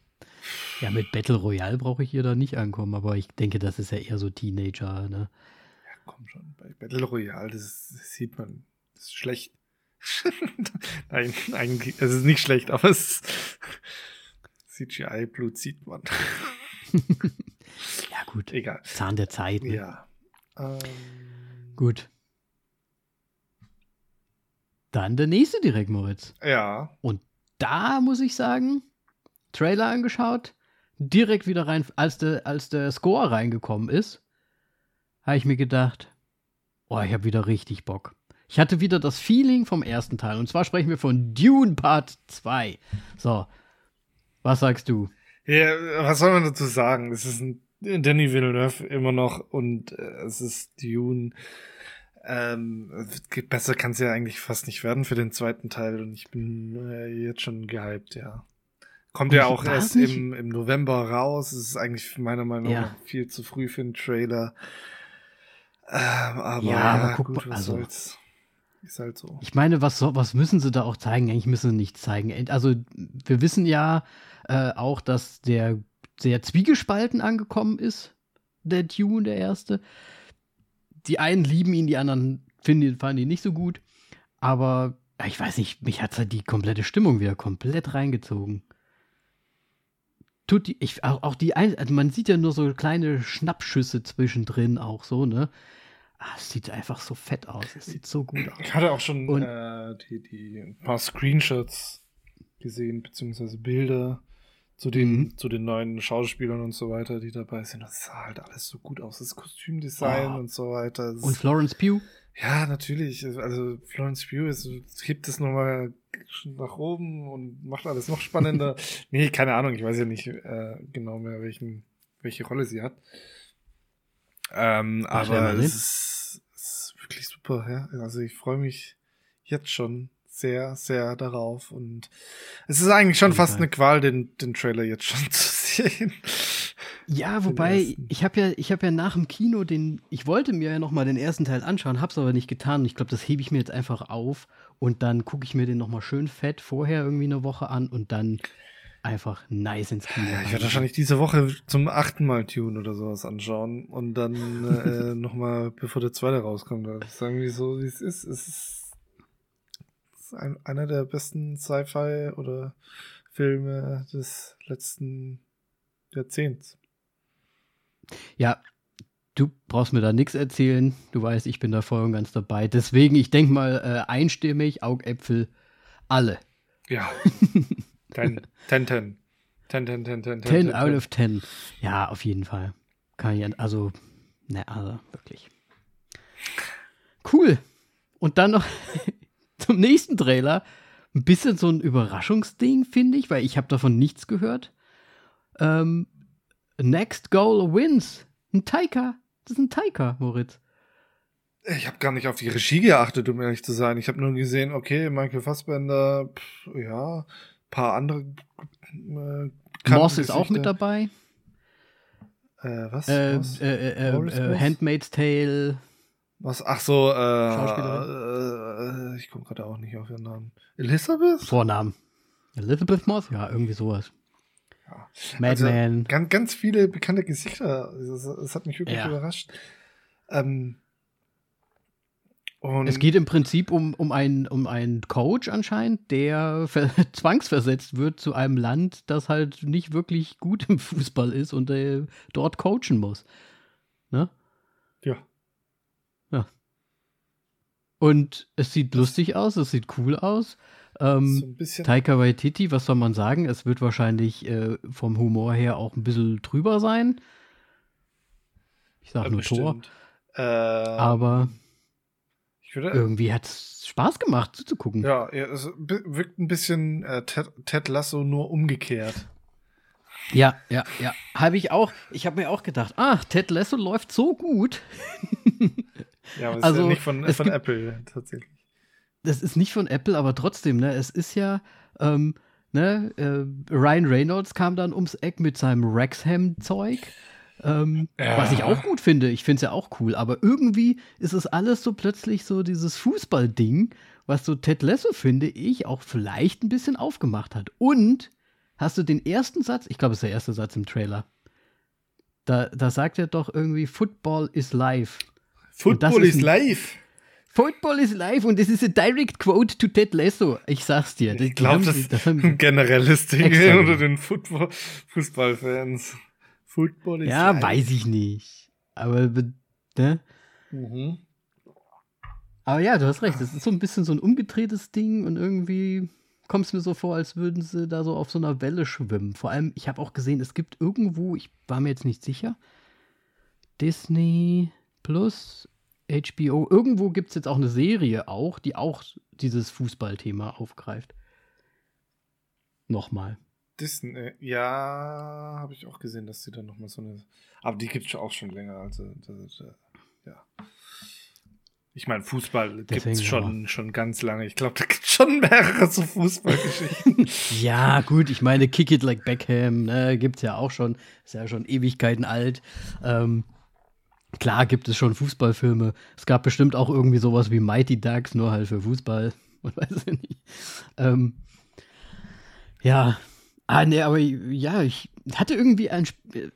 Speaker 1: ja, mit Battle Royale brauche ich hier da nicht ankommen, aber ich denke, das ist ja eher so Teenager, ne?
Speaker 2: Ja, komm schon. Bei Battle Royale, das, das sieht man, das ist schlecht. Nein, eigentlich, es ist nicht schlecht, aber es CGI-Blut sieht man.
Speaker 1: ja, gut.
Speaker 2: Egal.
Speaker 1: Zahn der Zeit. Ne?
Speaker 2: Ja.
Speaker 1: Ähm, gut. Dann der nächste direkt, Moritz.
Speaker 2: Ja.
Speaker 1: Und da muss ich sagen, Trailer angeschaut, direkt wieder rein, als der, als der Score reingekommen ist, habe ich mir gedacht, oh, ich habe wieder richtig Bock. Ich hatte wieder das Feeling vom ersten Teil. Und zwar sprechen wir von Dune Part 2. So, was sagst du?
Speaker 2: Ja, was soll man dazu sagen? Es ist ein Danny Villeneuve immer noch und äh, es ist Dune. Ähm, besser kann es ja eigentlich fast nicht werden für den zweiten Teil und ich bin äh, jetzt schon gehypt, ja. Kommt und ja auch erst im, im November raus. Es ist eigentlich meiner Meinung nach ja. viel zu früh für einen Trailer. Ähm, aber, ja, aber guck, was also, soll's. Ist halt so.
Speaker 1: Ich meine, was, was müssen sie da auch zeigen? Eigentlich müssen sie nichts zeigen. Also, wir wissen ja äh, auch, dass der sehr zwiegespalten angekommen ist, der Tune, der erste. Die einen lieben ihn, die anderen finden, fanden ihn nicht so gut. Aber ich weiß nicht, mich hat halt die komplette Stimmung wieder komplett reingezogen. Tut die, ich, auch, auch die, also man sieht ja nur so kleine Schnappschüsse zwischendrin auch so, ne? Ah, es sieht einfach so fett aus. Es sieht so gut aus.
Speaker 2: Ich hatte auch schon Und, äh, die, die, ein paar Screenshots gesehen, beziehungsweise Bilder zu den, mhm. zu den neuen Schauspielern und so weiter, die dabei sind. Das sah halt alles so gut aus. Das Kostümdesign oh. und so weiter. Das
Speaker 1: und Florence Pugh?
Speaker 2: Ja, natürlich. Also Florence Pugh ist, hebt es nochmal nach oben und macht alles noch spannender. nee, keine Ahnung, ich weiß ja nicht äh, genau mehr, welchen, welche Rolle sie hat. Ähm, aber es ist, wirklich super, ja. Also ich freue mich jetzt schon sehr, sehr darauf. Und es ist eigentlich schon fast eine Qual, den, den Trailer jetzt schon zu sehen.
Speaker 1: Ja, wobei, ich habe ja, ich habe ja nach dem Kino den, ich wollte mir ja nochmal den ersten Teil anschauen, hab's aber nicht getan. Ich glaube, das hebe ich mir jetzt einfach auf und dann gucke ich mir den nochmal schön fett vorher irgendwie eine Woche an und dann einfach nice ins Kino.
Speaker 2: Ja, ich werde wahrscheinlich diese Woche zum achten Mal Tune oder sowas anschauen und dann äh, nochmal, bevor der zweite rauskommt, sagen wir so, wie es ist. Es ist, ein, einer der besten Sci-Fi oder Filme des letzten Jahrzehnts.
Speaker 1: Ja, du brauchst mir da nichts erzählen. Du weißt, ich bin da voll und ganz dabei. Deswegen, ich denke mal, äh, einstimmig, Augäpfel, alle.
Speaker 2: Ja. 10, 10, 10. 10, 10, 10, 10,
Speaker 1: 10 out of 10. Ja, auf jeden Fall. Kann ich, also, ne, also, wirklich. Cool. Und dann noch zum nächsten Trailer. Ein bisschen so ein Überraschungsding, finde ich, weil ich habe davon nichts gehört. Ähm, Next Goal Wins. Ein Taika. Das ist ein Taika, Moritz.
Speaker 2: Ich habe gar nicht auf die Regie geachtet, um ehrlich zu sein. Ich habe nur gesehen, okay, Michael Fassbender, pff, ja, paar andere.
Speaker 1: Äh, Moss ist auch mit dabei.
Speaker 2: Äh, was?
Speaker 1: Äh, was? Äh, äh, äh Handmaid's Tale.
Speaker 2: Was? Ach so, äh, Schauspielerin. Äh, ich komme gerade auch nicht auf ihren Namen. Elizabeth?
Speaker 1: Vornamen. Elizabeth Moss? Ja, irgendwie sowas. Ja. Madman. Also,
Speaker 2: ganz, ganz viele bekannte Gesichter. Das, hat mich wirklich ja. überrascht. Ähm,
Speaker 1: es geht im Prinzip um, um, einen, um einen Coach anscheinend, der zwangsversetzt wird zu einem Land, das halt nicht wirklich gut im Fußball ist und äh, dort coachen muss. Ne?
Speaker 2: Ja.
Speaker 1: Ja. Und es sieht lustig aus, es sieht cool aus. Ähm, so Taika Waititi, was soll man sagen? Es wird wahrscheinlich äh, vom Humor her auch ein bisschen drüber sein. Ich sag ja, nur bestimmt. Tor. Äh, Aber irgendwie hat es Spaß gemacht zuzugucken.
Speaker 2: Ja, es wirkt ein bisschen äh, Ted, Ted Lasso nur umgekehrt.
Speaker 1: Ja, ja, ja. Habe ich auch. Ich habe mir auch gedacht, ach, Ted Lasso läuft so gut.
Speaker 2: ja, aber es also, ist ja nicht von, von Apple tatsächlich
Speaker 1: das ist nicht von Apple, aber trotzdem, ne, es ist ja, ähm, ne, äh, Ryan Reynolds kam dann ums Eck mit seinem Rexham-Zeug. Ähm, ja. Was ich auch gut finde. Ich finde es ja auch cool. Aber irgendwie ist es alles so plötzlich so dieses Fußball-Ding, was so Ted Lasso, finde ich, auch vielleicht ein bisschen aufgemacht hat. Und hast du den ersten Satz, ich glaube, es ist der erste Satz im Trailer. Da, da sagt er doch irgendwie, Football is life.
Speaker 2: Football is life.
Speaker 1: Football is live und das ist ein Direct Quote to Ted Lasso. Ich sag's dir.
Speaker 2: Ich glaube, das, das ist ein generelles Ding unter den Football Fußballfans.
Speaker 1: Football is ja, live. Weiß ich nicht. Aber, ne? Mhm. Aber ja, du hast recht. Das ist so ein bisschen so ein umgedrehtes Ding und irgendwie kommt es mir so vor, als würden sie da so auf so einer Welle schwimmen. Vor allem, ich habe auch gesehen, es gibt irgendwo, ich war mir jetzt nicht sicher, Disney Plus HBO. Irgendwo gibt es jetzt auch eine Serie auch, die auch dieses Fußballthema aufgreift. Nochmal.
Speaker 2: Disney, ja, habe ich auch gesehen, dass sie dann nochmal so eine. Aber die gibt es auch schon länger. Also, äh, ja. Ich meine, Fußball gibt es schon, schon ganz lange. Ich glaube, da gibt es schon mehrere so Fußballgeschichten.
Speaker 1: ja, gut, ich meine, Kick It Like Beckham ne, gibt es ja auch schon. Ist ja schon Ewigkeiten alt. Ähm, Klar gibt es schon Fußballfilme. Es gab bestimmt auch irgendwie sowas wie Mighty Ducks, nur halt für Fußball. Man weiß ja nicht. Ähm, ja. Ah, nee, aber ja, ich hatte irgendwie ein,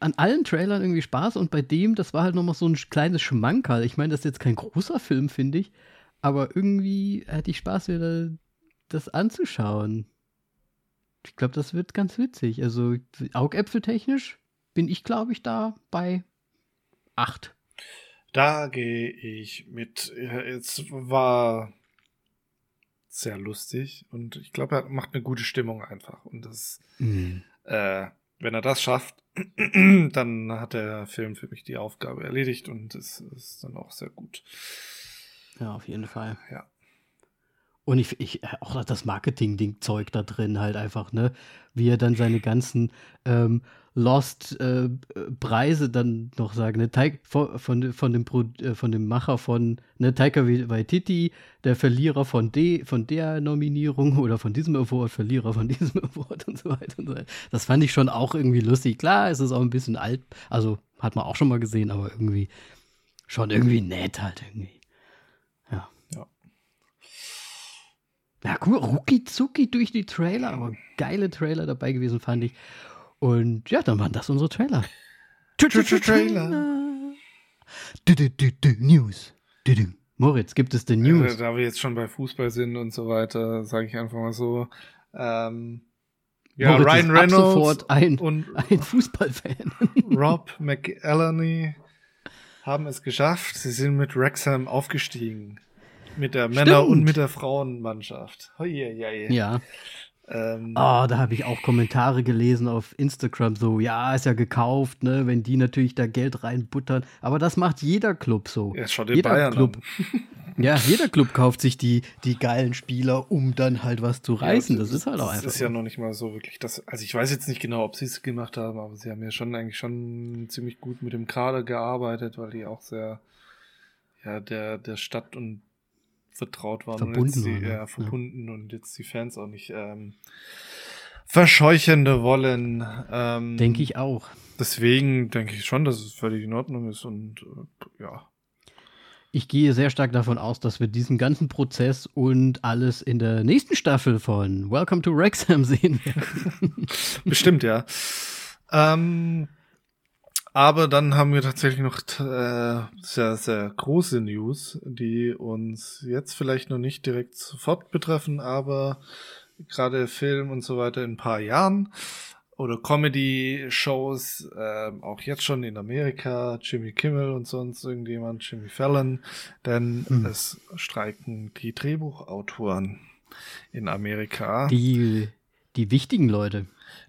Speaker 1: an allen Trailern irgendwie Spaß und bei dem, das war halt nochmal so ein kleines Schmankerl. Ich meine, das ist jetzt kein großer Film, finde ich. Aber irgendwie hatte ich Spaß, wieder das anzuschauen. Ich glaube, das wird ganz witzig. Also, augäpfeltechnisch bin ich, glaube ich, da bei acht.
Speaker 2: Da gehe ich mit. Es war sehr lustig und ich glaube, er macht eine gute Stimmung einfach. Und das, mhm. äh, wenn er das schafft, dann hat der Film für mich die Aufgabe erledigt und es ist dann auch sehr gut.
Speaker 1: Ja, auf jeden Fall.
Speaker 2: Ja.
Speaker 1: Und ich, ich auch das Marketing-Ding-Zeug da drin halt einfach, ne? Wie er dann seine ganzen ähm, Lost äh, Preise dann noch sagt, ne? Taik, von, von, von, dem Pro, äh, von dem Macher von ne, Taika Waititi, der Verlierer von, de, von der Nominierung oder von diesem Award, Verlierer von diesem Award und so weiter und so weiter. Das fand ich schon auch irgendwie lustig. Klar, es ist auch ein bisschen alt, also hat man auch schon mal gesehen, aber irgendwie schon irgendwie nett halt irgendwie. Ja.
Speaker 2: Ja.
Speaker 1: Ja, cool, rucki zucki durch die Trailer, aber geile Trailer dabei gewesen, fand ich. Und ja, dann waren das unsere Trailer.
Speaker 2: Trailer.
Speaker 1: News. Moritz, gibt es denn
Speaker 2: Äh,
Speaker 1: News?
Speaker 2: da wir jetzt schon bei Fußball sind und so weiter, sage ich einfach mal so. Ähm, ja,
Speaker 1: Moritz
Speaker 2: Ryan
Speaker 1: ist ab
Speaker 2: Reynolds
Speaker 1: sofort ein,
Speaker 2: und
Speaker 1: ein Fußballfan.
Speaker 2: Rob McElhenney haben es geschafft. Sie sind mit Wrexham aufgestiegen. Mit der Männer-
Speaker 1: Stimmt.
Speaker 2: und mit der Frauenmannschaft. Hoieiei.
Speaker 1: ja.
Speaker 2: Ähm,
Speaker 1: Oh, da habe ich auch Kommentare gelesen auf Instagram, so, ja, ist ja gekauft, ne, wenn die natürlich da Geld reinbuttern. Aber das macht jeder Club so.
Speaker 2: ja, schau dir
Speaker 1: jeder
Speaker 2: Bayern
Speaker 1: Club. Ja, jeder Club kauft sich die, die geilen Spieler, um dann halt was zu reißen. das, ist halt auch
Speaker 2: das
Speaker 1: einfach.
Speaker 2: ist ja noch nicht mal so wirklich das. Also ich weiß jetzt nicht genau, ob sie es gemacht haben, aber sie haben ja schon eigentlich schon ziemlich gut mit dem Kader gearbeitet, weil die auch sehr ja der der Stadt und vertraut waren
Speaker 1: Verbunden
Speaker 2: und jetzt die,
Speaker 1: waren,
Speaker 2: ja,
Speaker 1: Ja.
Speaker 2: verbunden und jetzt die Fans auch nicht ähm, verscheuchende wollen. Ähm,
Speaker 1: Denke ich auch.
Speaker 2: Deswegen denke ich schon, dass es völlig in Ordnung ist und äh, ja.
Speaker 1: Ich gehe sehr stark davon aus, dass wir diesen ganzen Prozess und alles in der nächsten Staffel von Welcome to Wrexham sehen werden.
Speaker 2: Bestimmt, ja. Ähm, aber dann haben wir tatsächlich noch äh, sehr, sehr große News, die uns jetzt vielleicht noch nicht direkt sofort betreffen, aber gerade Film und so weiter in ein paar Jahren oder Comedy-Shows, ähm, auch jetzt schon in Amerika, Jimmy Kimmel und sonst irgendjemand, Jimmy Fallon, denn
Speaker 1: Hm.
Speaker 2: es streiken die Drehbuchautoren in Amerika.
Speaker 1: Die, die wichtigen Leute.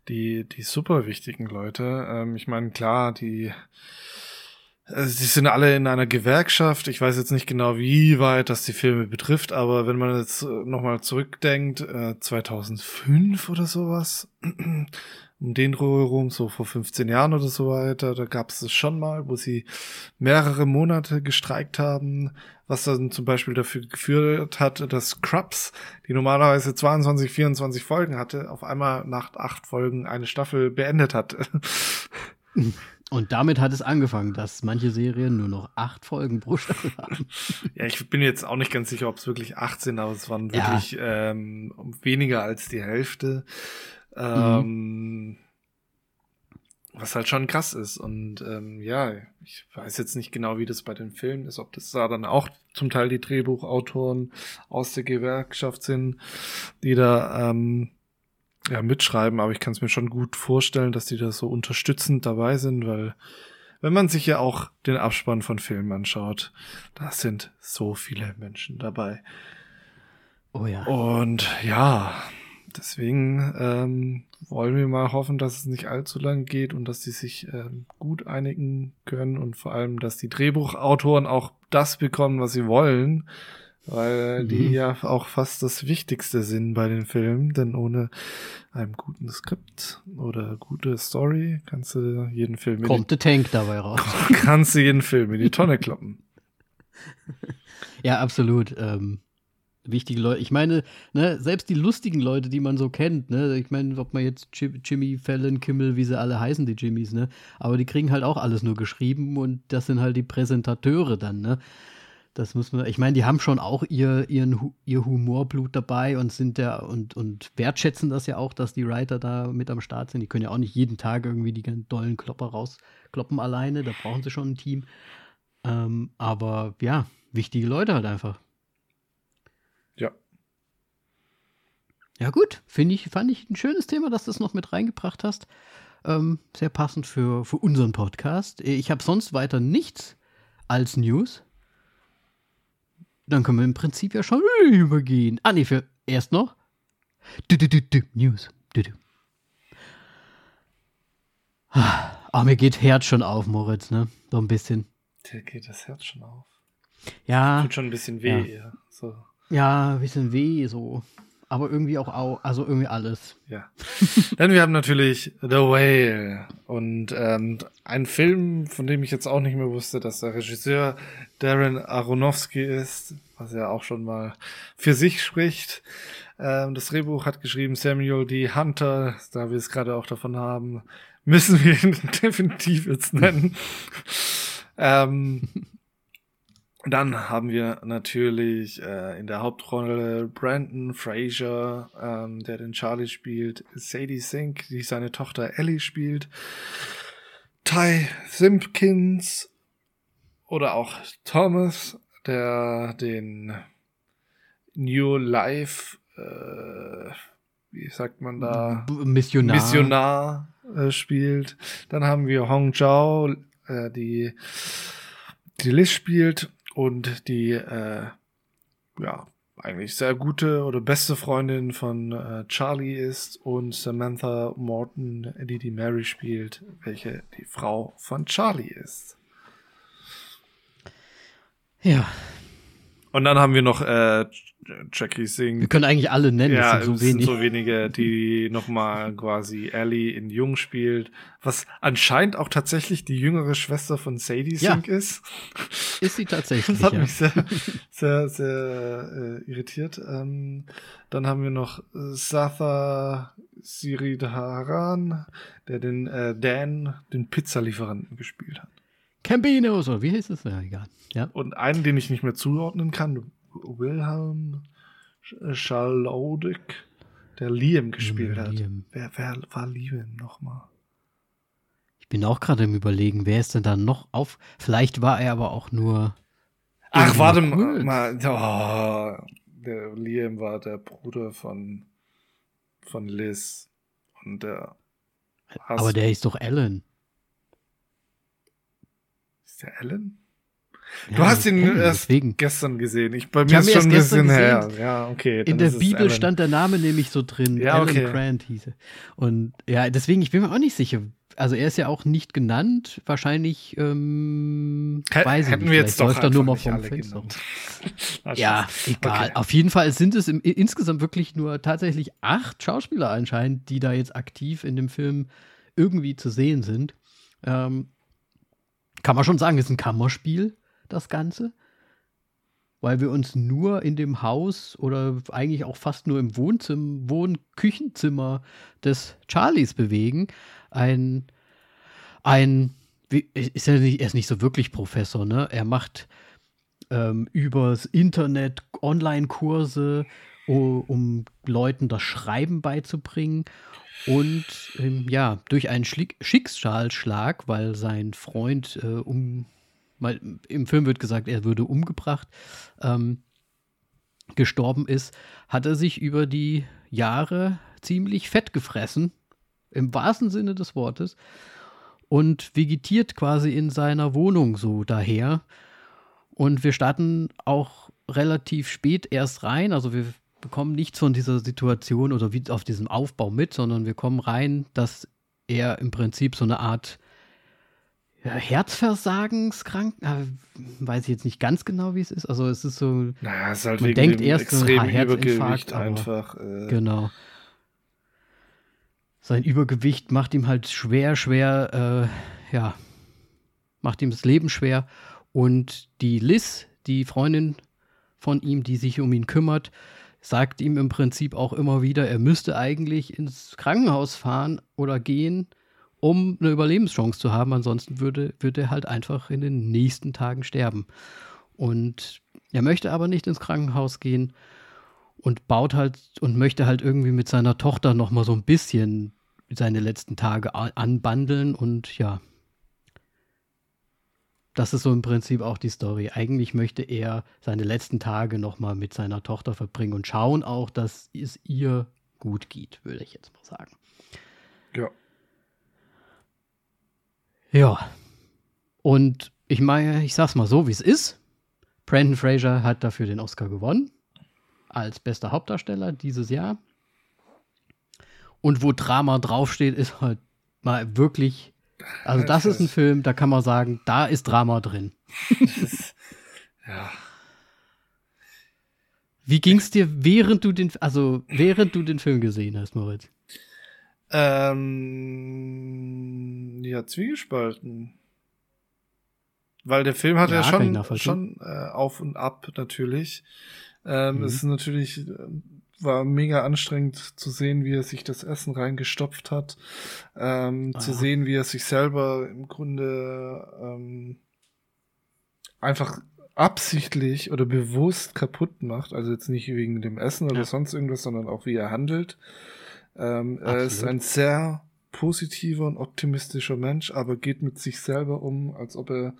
Speaker 2: Die, die super wichtigen Leute. Ähm, ich meine, klar, die, also die sind alle in einer Gewerkschaft. Ich weiß jetzt nicht genau, wie weit das die Filme betrifft, aber wenn man jetzt äh, nochmal zurückdenkt, äh, 2005 oder sowas, um den rum, so vor 15 Jahren oder so weiter, da gab es das schon mal, wo sie mehrere Monate gestreikt haben, was dann zum Beispiel dafür geführt hat, dass Scrubs, die normalerweise 22, 24 Folgen hatte, auf einmal nach acht Folgen eine Staffel beendet hat.
Speaker 1: Und damit hat es angefangen, dass manche Serien nur noch acht Folgen pro Staffel haben.
Speaker 2: ja, ich bin jetzt auch nicht ganz sicher, ob es wirklich acht sind, aber es waren
Speaker 1: Ja.
Speaker 2: wirklich ähm, weniger als die Hälfte. Ähm, Was halt schon krass ist. Und ähm, ja, ich weiß jetzt nicht genau, wie das bei den Filmen ist, ob das da dann auch zum Teil die Drehbuchautoren aus der Gewerkschaft sind, die da ähm, ja, mitschreiben, aber ich kann es mir schon gut vorstellen, dass die da so unterstützend dabei sind, weil wenn man sich ja auch den Abspann von Filmen anschaut, da sind so viele Menschen dabei.
Speaker 1: Oh ja.
Speaker 2: Und ja, deswegen ähm, wollen wir mal hoffen, dass es nicht allzu lang geht und dass die sich ähm, gut einigen können und vor allem, dass die Drehbuchautoren auch das bekommen, was sie wollen, weil die
Speaker 1: Mhm.
Speaker 2: ja auch fast das Wichtigste sind bei den Filmen, denn ohne einem guten Skript oder gute Story kannst du jeden Film in
Speaker 1: Kommt der Tank dabei raus.
Speaker 2: die, kannst du jeden Film in die Tonne kloppen.
Speaker 1: Ja, absolut. Ähm, wichtige Leute. Ich meine, ne, selbst die lustigen Leute, die man so kennt, ne, ich meine, ob man jetzt Jim- Jimmy, Fallon, Kimmel, wie sie alle heißen, die Jimmys, ne, aber die kriegen halt auch alles nur geschrieben und das sind halt die Präsentateure dann, ne. Das muss man, ich meine, die haben schon auch ihr, ihren, ihr Humorblut dabei und sind der und, und wertschätzen das ja auch, dass die Writer da mit am Start sind. Die können ja auch nicht jeden Tag irgendwie die ganz dollen Klopper rauskloppen alleine, da brauchen sie schon ein Team. Ähm, aber ja, wichtige Leute halt einfach.
Speaker 2: Ja.
Speaker 1: Ja, gut, finde ich, fand ich ein schönes Thema, dass du es noch mit reingebracht hast. Ähm, sehr passend für, für unseren Podcast. Ich habe sonst weiter nichts als News. Dann können wir im Prinzip ja schon übergehen. Ah, nee, für erst noch. Du, du, du, du, News. Du, du. Ah, mir geht Herz schon auf, Moritz, ne? So ein bisschen.
Speaker 2: Dir geht das Herz schon auf.
Speaker 1: Ja.
Speaker 2: Tut schon ein bisschen weh.
Speaker 1: Ja.
Speaker 2: Ja. So.
Speaker 1: Ja, ein bisschen weh so. Aber irgendwie auch, au also irgendwie alles.
Speaker 2: Ja. Dann wir haben natürlich The Whale und ähm, ein Film, von dem ich jetzt auch nicht mehr wusste, dass der Regisseur Darren Aronofsky ist, was ja auch schon mal für sich spricht. Ähm, das Drehbuch hat geschrieben Samuel D. Hunter, da wir es gerade auch davon haben, müssen wir ihn definitiv jetzt nennen. ähm, dann haben wir natürlich äh, in der Hauptrolle Brandon Fraser, ähm, der den Charlie spielt, Sadie Sink, die seine Tochter Ellie spielt, Ty Simpkins oder auch Thomas, der den New Life, äh, wie sagt man da,
Speaker 1: Missionar.
Speaker 2: Missionar äh, spielt. Dann haben wir Hong Zhao, äh, die die Liz spielt und die äh, ja eigentlich sehr gute oder beste Freundin von äh, Charlie ist und Samantha Morton, die die Mary spielt, welche die Frau von Charlie ist.
Speaker 1: Ja,
Speaker 2: Und dann haben wir noch äh, Jackie Singh.
Speaker 1: wir können eigentlich alle nennen,
Speaker 2: Ja,
Speaker 1: es sind
Speaker 2: es
Speaker 1: so
Speaker 2: sind
Speaker 1: wenig.
Speaker 2: so wenige, die nochmal quasi Ellie in Jung spielt, was anscheinend auch tatsächlich die jüngere Schwester von Sadie
Speaker 1: Ja.
Speaker 2: Sink ist.
Speaker 1: Ist sie tatsächlich.
Speaker 2: Das hat
Speaker 1: ja.
Speaker 2: mich sehr, sehr, sehr äh, irritiert. Ähm, dann haben wir noch Satha Siridharan, der den äh, Dan, den Pizzalieferanten, gespielt hat.
Speaker 1: Campino, so, wie heißt es? Ja, egal. Ja.
Speaker 2: Und einen, den ich nicht mehr zuordnen kann, Wilhelm Sch- Schalodek, der Liam gespielt hat.
Speaker 1: Liam.
Speaker 2: Wer, wer war Liam nochmal?
Speaker 1: Ich bin auch gerade im Überlegen, wer ist denn da noch auf? Vielleicht war er aber auch nur.
Speaker 2: Ach, warte
Speaker 1: kurz.
Speaker 2: mal. Oh, der Liam war der Bruder von, von Liz. Und der.
Speaker 1: Aber der ist doch Alan.
Speaker 2: Ist der Alan?
Speaker 1: Ja,
Speaker 2: du hast ihn
Speaker 1: Alan,
Speaker 2: erst
Speaker 1: deswegen.
Speaker 2: gestern gesehen. Ich, bei
Speaker 1: Ich
Speaker 2: mir
Speaker 1: hab
Speaker 2: ist schon ein bisschen her.
Speaker 1: gesehen.
Speaker 2: Ja, okay.
Speaker 1: In der Bibel
Speaker 2: Alan.
Speaker 1: stand der Name nämlich so drin.
Speaker 2: Ja,
Speaker 1: Alan
Speaker 2: okay.
Speaker 1: Grant hieß er. Und ja, deswegen, ich bin mir auch nicht sicher. Also er ist ja auch nicht genannt. Wahrscheinlich, ähm, weiß ich
Speaker 2: Hätten
Speaker 1: nicht.
Speaker 2: wir jetzt
Speaker 1: Vielleicht
Speaker 2: doch
Speaker 1: nur mal vom Ja, egal.
Speaker 2: Okay.
Speaker 1: Auf jeden Fall sind es im, insgesamt wirklich nur tatsächlich acht Schauspieler anscheinend, die da jetzt aktiv in dem Film irgendwie zu sehen sind. Ähm, kann man schon sagen, ist ein Kammerspiel, das Ganze. Weil wir uns nur in dem Haus oder eigentlich auch fast nur im Wohnzimmer, Wohnküchenzimmer des Charlies bewegen. Ein, ein, ist er, nicht, er ist nicht so wirklich Professor, ne? Er macht ähm, übers Internet Online-Kurse, um Leuten das Schreiben beizubringen. Und ähm, ja, durch einen Schlick Schicksalsschlag, weil sein Freund äh, um, weil im Film wird gesagt, er würde umgebracht, ähm, gestorben ist, hat er sich über die Jahre ziemlich fett gefressen, im wahrsten Sinne des Wortes, und vegetiert quasi in seiner Wohnung so daher. Und wir starten auch relativ spät erst rein. Also wir bekommen nichts von dieser Situation oder wie auf diesem Aufbau mit, sondern wir kommen rein, dass er im Prinzip so eine Art ja, Herzversagenskrank, äh, weiß ich jetzt nicht ganz genau, wie es ist. Also es ist so,
Speaker 2: Naja, es ist halt
Speaker 1: Man denkt erst so, ha, Herzinfarkt,
Speaker 2: einfach. Äh,
Speaker 1: Genau. Sein Übergewicht macht ihm halt schwer, schwer, äh, ja, macht ihm das Leben schwer. Und die Liz, die Freundin von ihm, die sich um ihn kümmert, sagt ihm im Prinzip auch immer wieder, er müsste eigentlich ins Krankenhaus fahren oder gehen, um eine Überlebenschance zu haben. Ansonsten würde, würde er halt einfach in den nächsten Tagen sterben. Und er möchte aber nicht ins Krankenhaus gehen und baut halt und möchte halt irgendwie mit seiner Tochter noch mal so ein bisschen seine letzten Tage anbandeln und ja. Das ist so im Prinzip auch die Story. Eigentlich möchte er seine letzten Tage noch mal mit seiner Tochter verbringen und schauen auch, dass es ihr gut geht, würde ich jetzt mal sagen.
Speaker 2: ja.
Speaker 1: Ja. Und ich meine, ich sag's mal so, wie es ist. Brandon Fraser hat dafür den Oscar gewonnen. Als bester Hauptdarsteller dieses Jahr. Und wo Drama draufsteht, ist halt mal wirklich. Also, das ist ein Film, da kann man sagen, da ist Drama drin.
Speaker 2: Ja.
Speaker 1: Wie ging's dir, während du den, also während du den Film gesehen hast, Moritz?
Speaker 2: Ähm, ja, zwiegespalten. Weil der Film hat ja,
Speaker 1: Ja,
Speaker 2: schon, schon äh, auf und ab natürlich. Ähm,
Speaker 1: Mhm.
Speaker 2: Es ist natürlich, war mega anstrengend zu sehen, wie er sich das Essen reingestopft hat. Ähm,
Speaker 1: Ah,
Speaker 2: zu sehen, wie er sich selber im Grunde ähm, einfach absichtlich oder bewusst kaputt macht. Also jetzt nicht wegen dem Essen oder
Speaker 1: Ja.
Speaker 2: sonst irgendwas, sondern auch wie er handelt. Ähm, er ist ein sehr positiver und optimistischer Mensch, aber geht mit sich selber um, als ob er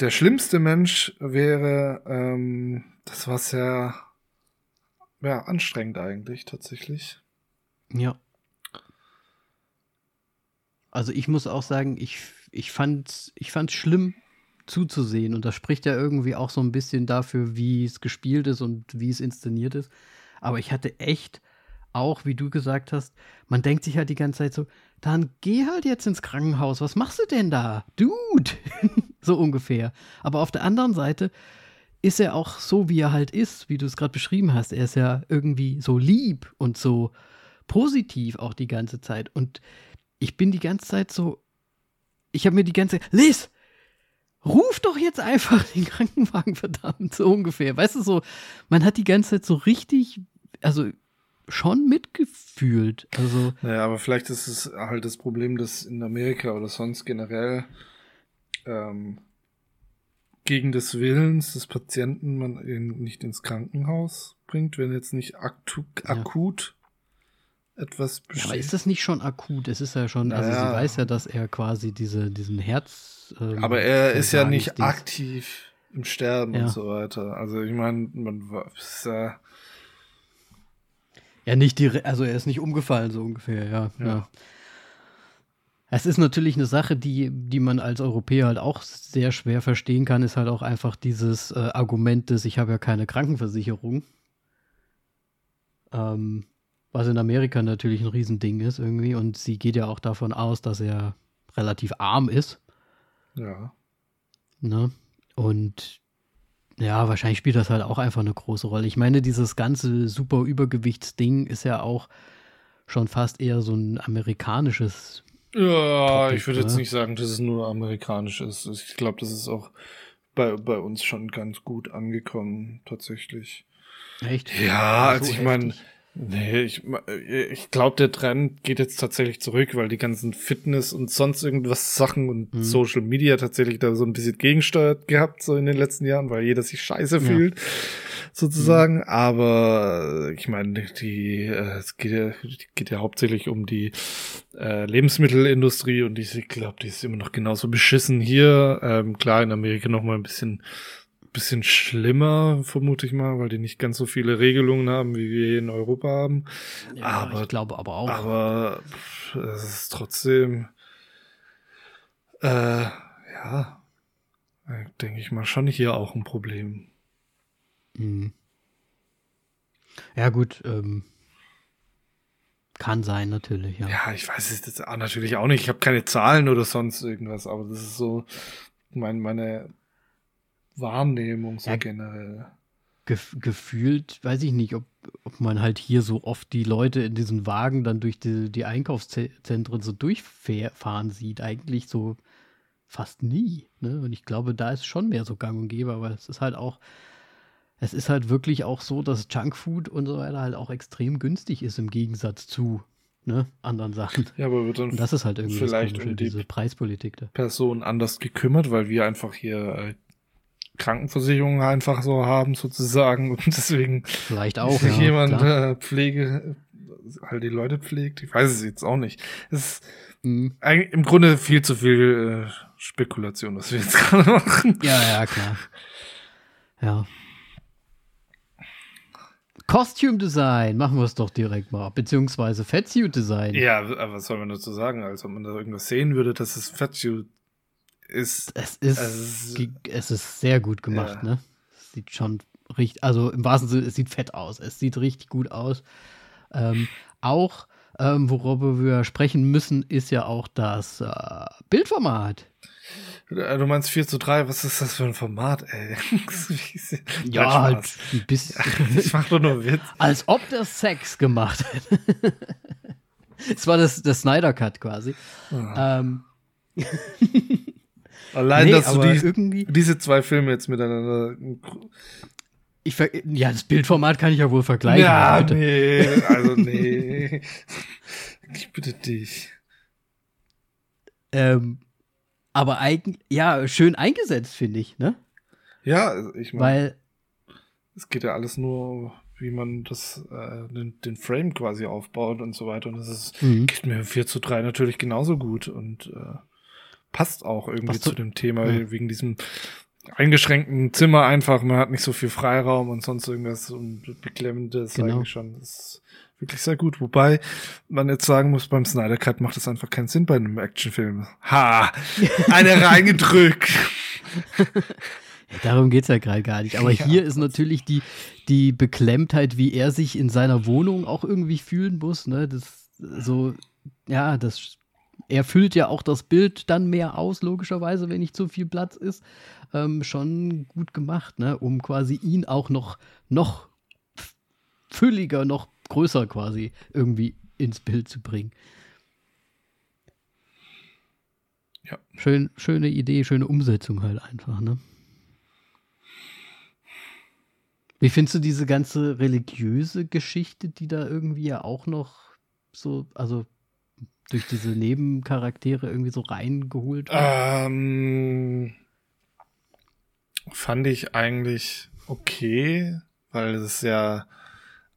Speaker 2: der schlimmste Mensch wäre. Ähm, das war sehr ja, anstrengend eigentlich tatsächlich.
Speaker 1: Ja. Also ich muss auch sagen, ich, ich fand ich fand's schlimm zuzusehen und das spricht ja irgendwie auch so ein bisschen dafür, wie es gespielt ist und wie es inszeniert ist. Aber ich hatte echt auch, wie du gesagt hast, man denkt sich halt die ganze Zeit so, dann geh halt jetzt ins Krankenhaus, was machst du denn da? Dude! so ungefähr. Aber auf der anderen Seite ist er auch so, wie er halt ist, wie du es gerade beschrieben hast. Er ist ja irgendwie so lieb und so positiv auch die ganze Zeit. Und ich bin die ganze Zeit so, ich habe mir die ganze Zeit, Liz, ruf doch jetzt einfach den Krankenwagen, verdammt, so ungefähr. Weißt du, so, man hat die ganze Zeit so richtig, also schon mitgefühlt. Also,
Speaker 2: Naja, aber vielleicht ist es halt das Problem, dass in Amerika oder sonst generell ähm, gegen des Willens des Patienten man ihn nicht ins Krankenhaus bringt, wenn jetzt nicht aktu
Speaker 1: Ja.
Speaker 2: akut etwas
Speaker 1: ja,
Speaker 2: besteht.
Speaker 1: aber ist das nicht schon akut? Es ist ja schon, also
Speaker 2: Naja.
Speaker 1: sie weiß ja, dass er quasi diese, diesen Herz. ähm,
Speaker 2: Aber er ist ja nicht
Speaker 1: Versagens-
Speaker 2: aktiv im Sterben
Speaker 1: Ja.
Speaker 2: und so weiter. Also ich meine, man ist, äh,
Speaker 1: Ja, nicht direkt, also er ist nicht umgefallen, so ungefähr, ja. ja. Es ist natürlich eine Sache, die, die man als Europäer halt auch sehr schwer verstehen kann, ist halt auch einfach dieses äh, Argument des, ich habe ja keine Krankenversicherung. Ähm, was in Amerika natürlich ein Riesending ist irgendwie. Und sie geht ja auch davon aus, dass er relativ arm ist.
Speaker 2: ja.
Speaker 1: Ne? Und ja, wahrscheinlich spielt das halt auch einfach eine große Rolle. Ich meine, dieses ganze super Übergewichtsding ist ja auch schon fast eher so ein amerikanisches.
Speaker 2: Ja, ich würde jetzt
Speaker 1: ne?
Speaker 2: nicht sagen, dass es nur amerikanisch ist. Ich glaube, das ist auch bei, bei uns schon ganz gut angekommen, tatsächlich.
Speaker 1: Echt?
Speaker 2: Ja,
Speaker 1: So
Speaker 2: also ich meine? Nee, ich, ich glaube, der Trend geht jetzt tatsächlich zurück, weil die ganzen Fitness und sonst irgendwas Sachen und
Speaker 1: Mhm.
Speaker 2: Social Media tatsächlich da so ein bisschen gegensteuert gehabt, so in den letzten Jahren, weil jeder sich scheiße
Speaker 1: Ja.
Speaker 2: fühlt, sozusagen. Aber äh, ich meine, die, äh, es geht ja, geht ja hauptsächlich um die äh, Lebensmittelindustrie und ich glaube, die ist immer noch genauso beschissen hier. Ähm, klar, in Amerika noch mal ein bisschen bisschen schlimmer, vermute ich mal, weil die nicht ganz so viele Regelungen haben, wie wir hier in Europa haben.
Speaker 1: Ja,
Speaker 2: aber-
Speaker 1: ich glaube aber auch.
Speaker 2: Aber es ist trotzdem, äh, ja, denke ich mal, schon hier auch ein Problem.
Speaker 1: Mhm. Ja, gut. Ähm, kann sein, natürlich, ja.
Speaker 2: Ja, ich weiß es jetzt natürlich auch nicht. Ich habe keine Zahlen oder sonst irgendwas, aber das ist so mein, meine Wahrnehmung so
Speaker 1: Ja.
Speaker 2: generell.
Speaker 1: Gef gefühlt, weiß ich nicht, ob, ob man halt hier so oft die Leute in diesen Wagen dann durch die, die Einkaufszentren so durchfahren sieht. Eigentlich so fast nie. Ne? Und ich glaube, da ist schon mehr so gang und gäbe, aber es ist halt auch, es ist halt wirklich auch so, dass Junkfood und so weiter halt auch extrem günstig ist im Gegensatz zu ne, anderen Sachen.
Speaker 2: Ja, aber wird dann
Speaker 1: Und das ist halt irgendwie
Speaker 2: Vielleicht
Speaker 1: Komische,
Speaker 2: um die-
Speaker 1: diese Preispolitik da.
Speaker 2: Person anders gekümmert, weil wir einfach hier äh, Krankenversicherungen einfach so haben sozusagen und deswegen
Speaker 1: Vielleicht auch,
Speaker 2: sich
Speaker 1: ja,
Speaker 2: jemand
Speaker 1: klar.
Speaker 2: äh, Pflege halt die Leute pflegt. Ich weiß es jetzt auch nicht. Es ist
Speaker 1: Mhm.
Speaker 2: im Grunde viel zu viel äh, Spekulation, was wir jetzt gerade machen.
Speaker 1: Ja, ja, klar. Ja. Costume Design, machen wir es doch direkt mal. Beziehungsweise Fatsuit Design.
Speaker 2: Ja, aber was soll man dazu sagen? Als ob man da irgendwas sehen würde, dass es Fatsuit ist.
Speaker 1: Es ist,
Speaker 2: Also es ist-
Speaker 1: sehr gut gemacht,
Speaker 2: Ja.
Speaker 1: ne? Es sieht schon richtig, also im wahrsten Sinne, es sieht fett aus. Es sieht richtig gut aus. Ähm, auch, ähm, worüber wir sprechen müssen, ist ja auch das äh, Bildformat.
Speaker 2: Du meinst 4 zu 3, was ist das für ein Format, ey?
Speaker 1: ja, halt ein bisschen.
Speaker 2: ich mach doch nur Witz.
Speaker 1: Als ob der Sex gemacht hätte. Es war das, der Snyder Cut quasi. Oh. Ähm.
Speaker 2: Allein, nee, dass du die, diese zwei Filme jetzt miteinander.
Speaker 1: Ich ja, das Bildformat kann ich ja wohl vergleichen.
Speaker 2: Ja, bitte. nee, also nee. ich bitte dich.
Speaker 1: Ähm, aber eigentlich, ja, schön eingesetzt, finde ich, ne?
Speaker 2: Ja, also ich
Speaker 1: meine. Weil.
Speaker 2: Es geht ja alles nur, wie man das, äh, den, den, Frame quasi aufbaut und so weiter. Und das ist, mhm. geht mir 4 zu 3 natürlich genauso gut und äh, passt auch irgendwie zu dem Thema, ja. wegen diesem eingeschränkten Zimmer einfach. Man hat nicht so viel Freiraum und sonst irgendwas und beklemmendes genau. eigentlich schon. Das ist wirklich sehr gut. Wobei man jetzt sagen muss, beim Snyder Cut macht das einfach keinen Sinn bei einem Actionfilm. Ha! Eine reingedrückt!
Speaker 1: Ja, darum geht's ja gerade gar nicht. Aber ja, hier ist natürlich die, die Beklemmtheit, wie er sich in seiner Wohnung auch irgendwie fühlen muss. Ne? Das so, ja, das er füllt ja auch das Bild dann mehr aus, logischerweise, wenn nicht zu viel Platz ist. Ähm, schon gut gemacht, ne? um quasi ihn auch noch, noch fülliger, noch größer quasi irgendwie ins Bild zu bringen.
Speaker 2: Ja.
Speaker 1: Schön, schöne Idee, schöne Umsetzung halt einfach, ne? Wie findest du diese ganze religiöse Geschichte, die da irgendwie ja auch noch so, also durch diese Nebencharaktere irgendwie so reingeholt?
Speaker 2: Ähm, fand ich eigentlich okay, weil es ja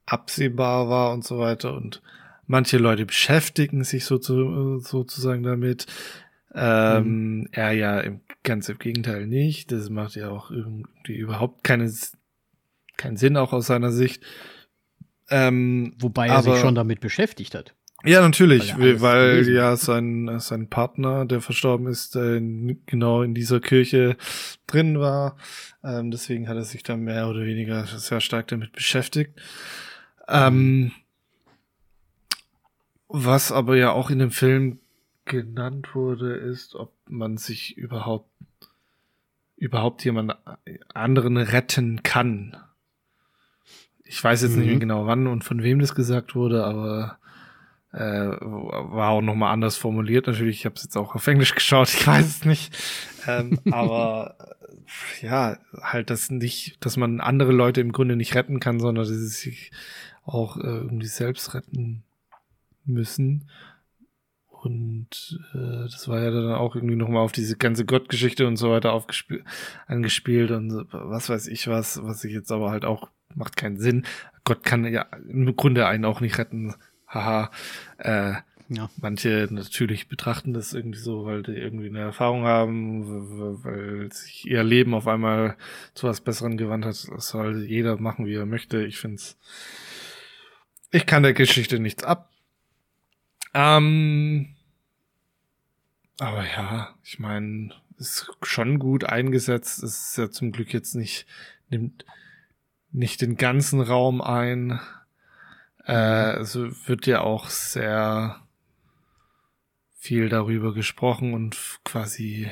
Speaker 2: absehbar war und so weiter. Und manche Leute beschäftigen sich so zu, sozusagen damit. Ähm, mhm. Er ja im, ganz im Gegenteil nicht. Das macht ja auch irgendwie überhaupt keine, keinen Sinn, auch aus seiner Sicht. Ähm,
Speaker 1: Wobei er aber, sich schon damit beschäftigt hat.
Speaker 2: Ja, natürlich, weil, weil ja sein, sein Partner, der verstorben ist, äh, genau in dieser Kirche drin war. Ähm, deswegen hat er sich da mehr oder weniger sehr stark damit beschäftigt. Ähm, was aber ja auch in dem Film genannt wurde, ist, ob man sich überhaupt überhaupt jemand anderen retten kann. Ich weiß jetzt mhm. nicht mehr mhm. genau wann und von wem das gesagt wurde, aber äh, war auch nochmal anders formuliert. Natürlich, ich habe es jetzt auch auf Englisch geschaut, ich weiß es nicht. Ähm, aber ja, halt das nicht, dass man andere Leute im Grunde nicht retten kann, sondern dass sie sich auch äh, irgendwie selbst retten müssen. Und äh, das war ja dann auch irgendwie nochmal auf diese ganze Gottgeschichte und so weiter aufgespielt, angespielt und was weiß ich was, was ich jetzt aber halt auch macht keinen Sinn. Gott kann ja im Grunde einen auch nicht retten. Haha. Äh, ja. Manche natürlich betrachten das irgendwie so, weil die irgendwie eine Erfahrung haben, weil sich ihr Leben auf einmal zu was Besseren gewandt hat. Das soll jeder machen, wie er möchte. Ich finde es ich kann der Geschichte nichts ab. Ähm, aber ja, ich meine, ist schon gut eingesetzt. Es ist ja zum Glück jetzt nicht, nimmt nicht den ganzen Raum ein. Äh, es wird ja auch sehr viel darüber gesprochen und quasi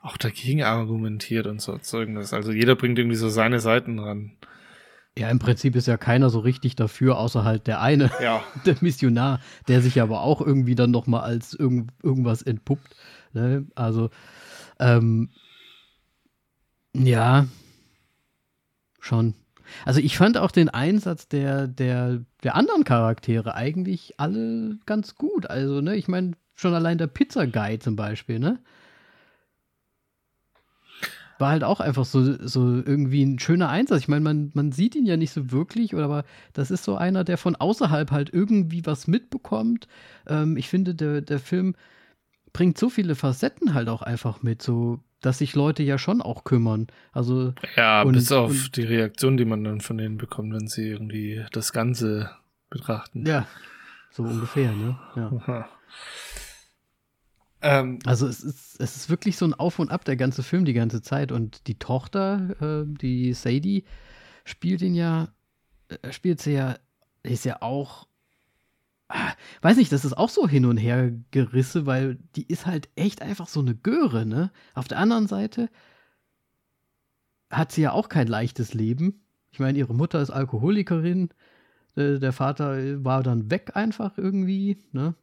Speaker 2: auch dagegen argumentiert und so erzeugendes. Also jeder bringt irgendwie so seine Seiten ran.
Speaker 1: Ja, im Prinzip ist ja keiner so richtig dafür, außer halt der eine,
Speaker 2: ja.
Speaker 1: der Missionar, der sich aber auch irgendwie dann nochmal als irgend, irgendwas entpuppt. Ne? Also, ähm, ja, schon. Also ich fand auch den Einsatz der, der, der anderen Charaktere eigentlich alle ganz gut. Also, ne, ich meine, schon allein der Pizza Guy zum Beispiel, ne? war halt auch einfach so, so irgendwie ein schöner Einsatz. Ich meine, man, man sieht ihn ja nicht so wirklich, oder aber das ist so einer, der von außerhalb halt irgendwie was mitbekommt. Ähm, ich finde, der, der Film bringt so viele Facetten halt auch einfach mit, so dass sich Leute ja schon auch kümmern. Also
Speaker 2: ja, und, bis auf und, die Reaktion, die man dann von denen bekommt, wenn sie irgendwie das Ganze betrachten.
Speaker 1: Ja, so ungefähr, ne? Ja. Ähm, also es ist, es ist wirklich so ein Auf und Ab, der ganze Film die ganze Zeit. Und die Tochter, äh, die Sadie, spielt ihn ja, äh, spielt sie ja, ist ja auch weiß nicht, das ist auch so hin und her gerisse, weil die ist halt echt einfach so eine Göre, ne? Auf der anderen Seite hat sie ja auch kein leichtes Leben. Ich meine, ihre Mutter ist Alkoholikerin, äh, der Vater war dann weg einfach irgendwie, ne?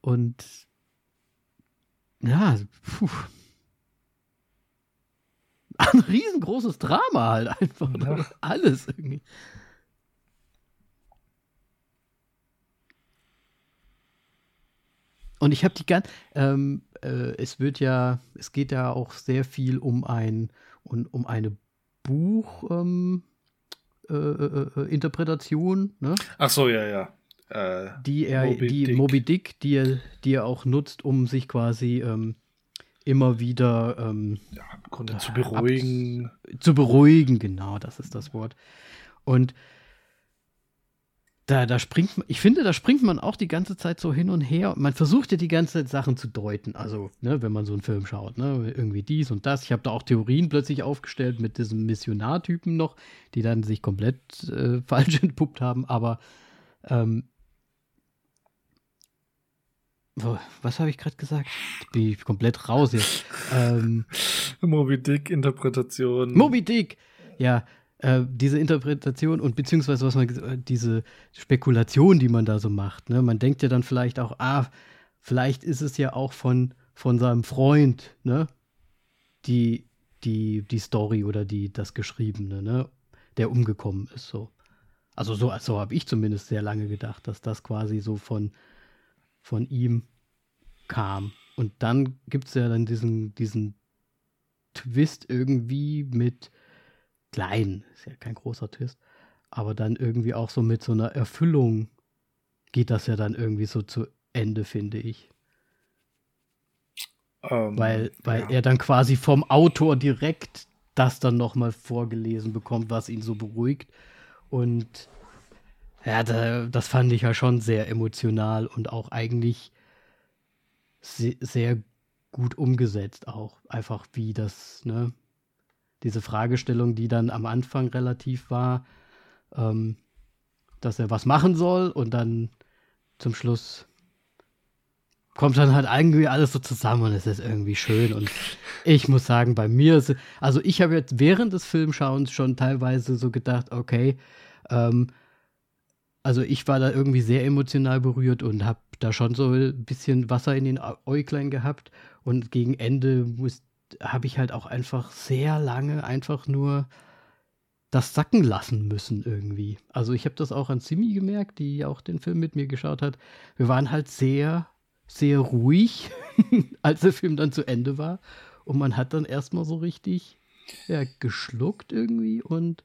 Speaker 1: Und ja, puh. Ein riesengroßes Drama halt einfach. Ja. Alles irgendwie. Und ich habe die ganz, ähm, äh, es wird ja, es geht ja auch sehr viel um ein, um, um eine Buch, ähm, äh, äh, äh Interpretation, ne?
Speaker 2: Ach so, ja, ja. Äh,
Speaker 1: die er, Moby die Dick. Moby Dick, die er, die er auch nutzt, um sich quasi ähm, immer wieder ähm,
Speaker 2: ja, im Grunde zu beruhigen.
Speaker 1: Ab, zu beruhigen, genau, das ist das Wort. Und da, da springt man, ich finde, da springt man auch die ganze Zeit so hin und her. Man versucht ja die ganze Zeit Sachen zu deuten. Also, ne, wenn man so einen Film schaut, ne, irgendwie dies und das. Ich habe da auch Theorien plötzlich aufgestellt mit diesem Missionartypen noch, die dann sich komplett äh, falsch entpuppt haben. Aber ähm, was habe ich gerade gesagt? Bin ich komplett raus jetzt. ähm,
Speaker 2: Moby Dick Interpretation.
Speaker 1: Moby Dick, ja äh, diese Interpretation und beziehungsweise was man äh, diese Spekulation, die man da so macht. Ne? Man denkt ja dann vielleicht auch, ah, vielleicht ist es ja auch von, von seinem Freund, ne? Die, die, die Story oder die, das Geschriebene, ne? Der umgekommen ist so. Also so, so habe ich zumindest sehr lange gedacht, dass das quasi so von, von ihm kam. Und dann gibt es ja dann diesen, diesen Twist irgendwie mit, klein, ist ja kein großer Twist, aber dann irgendwie auch so mit so einer Erfüllung geht das ja dann irgendwie so zu Ende, finde ich. Um, ähm, weil weil ja. er dann quasi vom Autor direkt das dann nochmal vorgelesen bekommt, was ihn so beruhigt. Und ja, da, das fand ich ja schon sehr emotional und auch eigentlich sehr, sehr gut umgesetzt auch. Einfach wie das, ne, diese Fragestellung, die dann am Anfang relativ war, ähm, dass er was machen soll und dann zum Schluss kommt dann halt irgendwie alles so zusammen und es ist irgendwie schön. Und ich muss sagen, bei mir, ist, also ich habe jetzt während des Filmschauens schon teilweise so gedacht, okay, ähm, also ich war da irgendwie sehr emotional berührt und habe da schon so ein bisschen Wasser in den Äuglein gehabt. Und gegen Ende muss, habe ich halt auch einfach sehr lange einfach nur das sacken lassen müssen irgendwie. Also ich habe das auch an Simi gemerkt, die auch den Film mit mir geschaut hat. Wir waren halt sehr, sehr ruhig, als der Film dann zu Ende war. Und man hat dann erstmal so richtig ja, geschluckt irgendwie und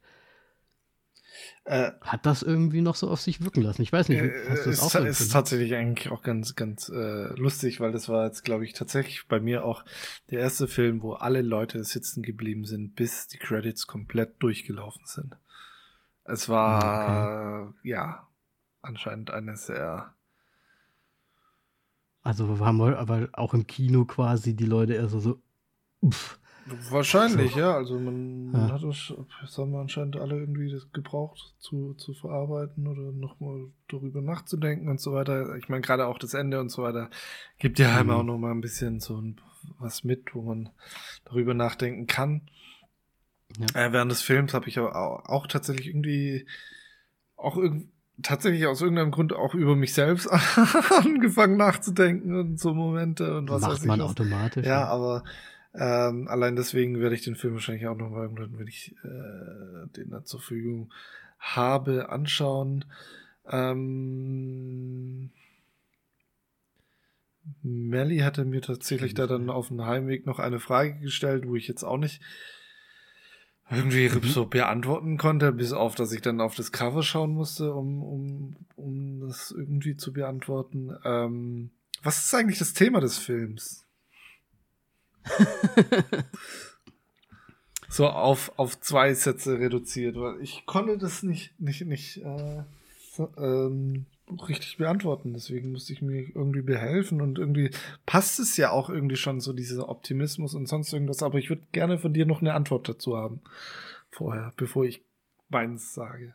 Speaker 1: äh, Hat das irgendwie noch so auf sich wirken lassen? Ich weiß nicht,
Speaker 2: hast du das auch ist, ist tatsächlich eigentlich auch ganz, ganz äh, lustig, weil das war jetzt, glaube ich, tatsächlich bei mir auch der erste Film, wo alle Leute sitzen geblieben sind, bis die Credits komplett durchgelaufen sind. Es war, okay. ja, anscheinend eine sehr
Speaker 1: also haben wir aber auch im Kino quasi die Leute eher so, so pff,
Speaker 2: Wahrscheinlich, so. ja. Also man, man hat das, das haben wir anscheinend alle irgendwie das gebraucht zu, zu verarbeiten oder nochmal darüber nachzudenken und so weiter. Ich meine, gerade auch das Ende und so weiter gibt ja mhm. auch nochmal ein bisschen so ein, was mit, wo man darüber nachdenken kann. Ja. Äh, während des Films habe ich aber auch, auch, tatsächlich irgendwie auch irgendwie tatsächlich aus irgendeinem Grund auch über mich selbst angefangen nachzudenken und so Momente und was
Speaker 1: Macht weiß man was. automatisch.
Speaker 2: Ja, ja, aber ähm, allein deswegen werde ich den Film wahrscheinlich auch nochmal irgendwann, wenn ich äh, den da zur Verfügung habe, anschauen. Ähm, Melly hatte mir tatsächlich da dann auf dem Heimweg noch eine Frage gestellt, wo ich jetzt auch nicht irgendwie mhm. so beantworten konnte, bis auf, dass ich dann auf das Cover schauen musste, um, um, um das irgendwie zu beantworten. Ähm, was ist eigentlich das Thema des Films? so auf, auf zwei Sätze reduziert, weil ich konnte das nicht, nicht, nicht äh, ähm, richtig beantworten. Deswegen musste ich mir irgendwie behelfen und irgendwie passt es ja auch irgendwie schon so dieser Optimismus und sonst irgendwas. Aber ich würde gerne von dir noch eine Antwort dazu haben vorher, bevor ich meins sage.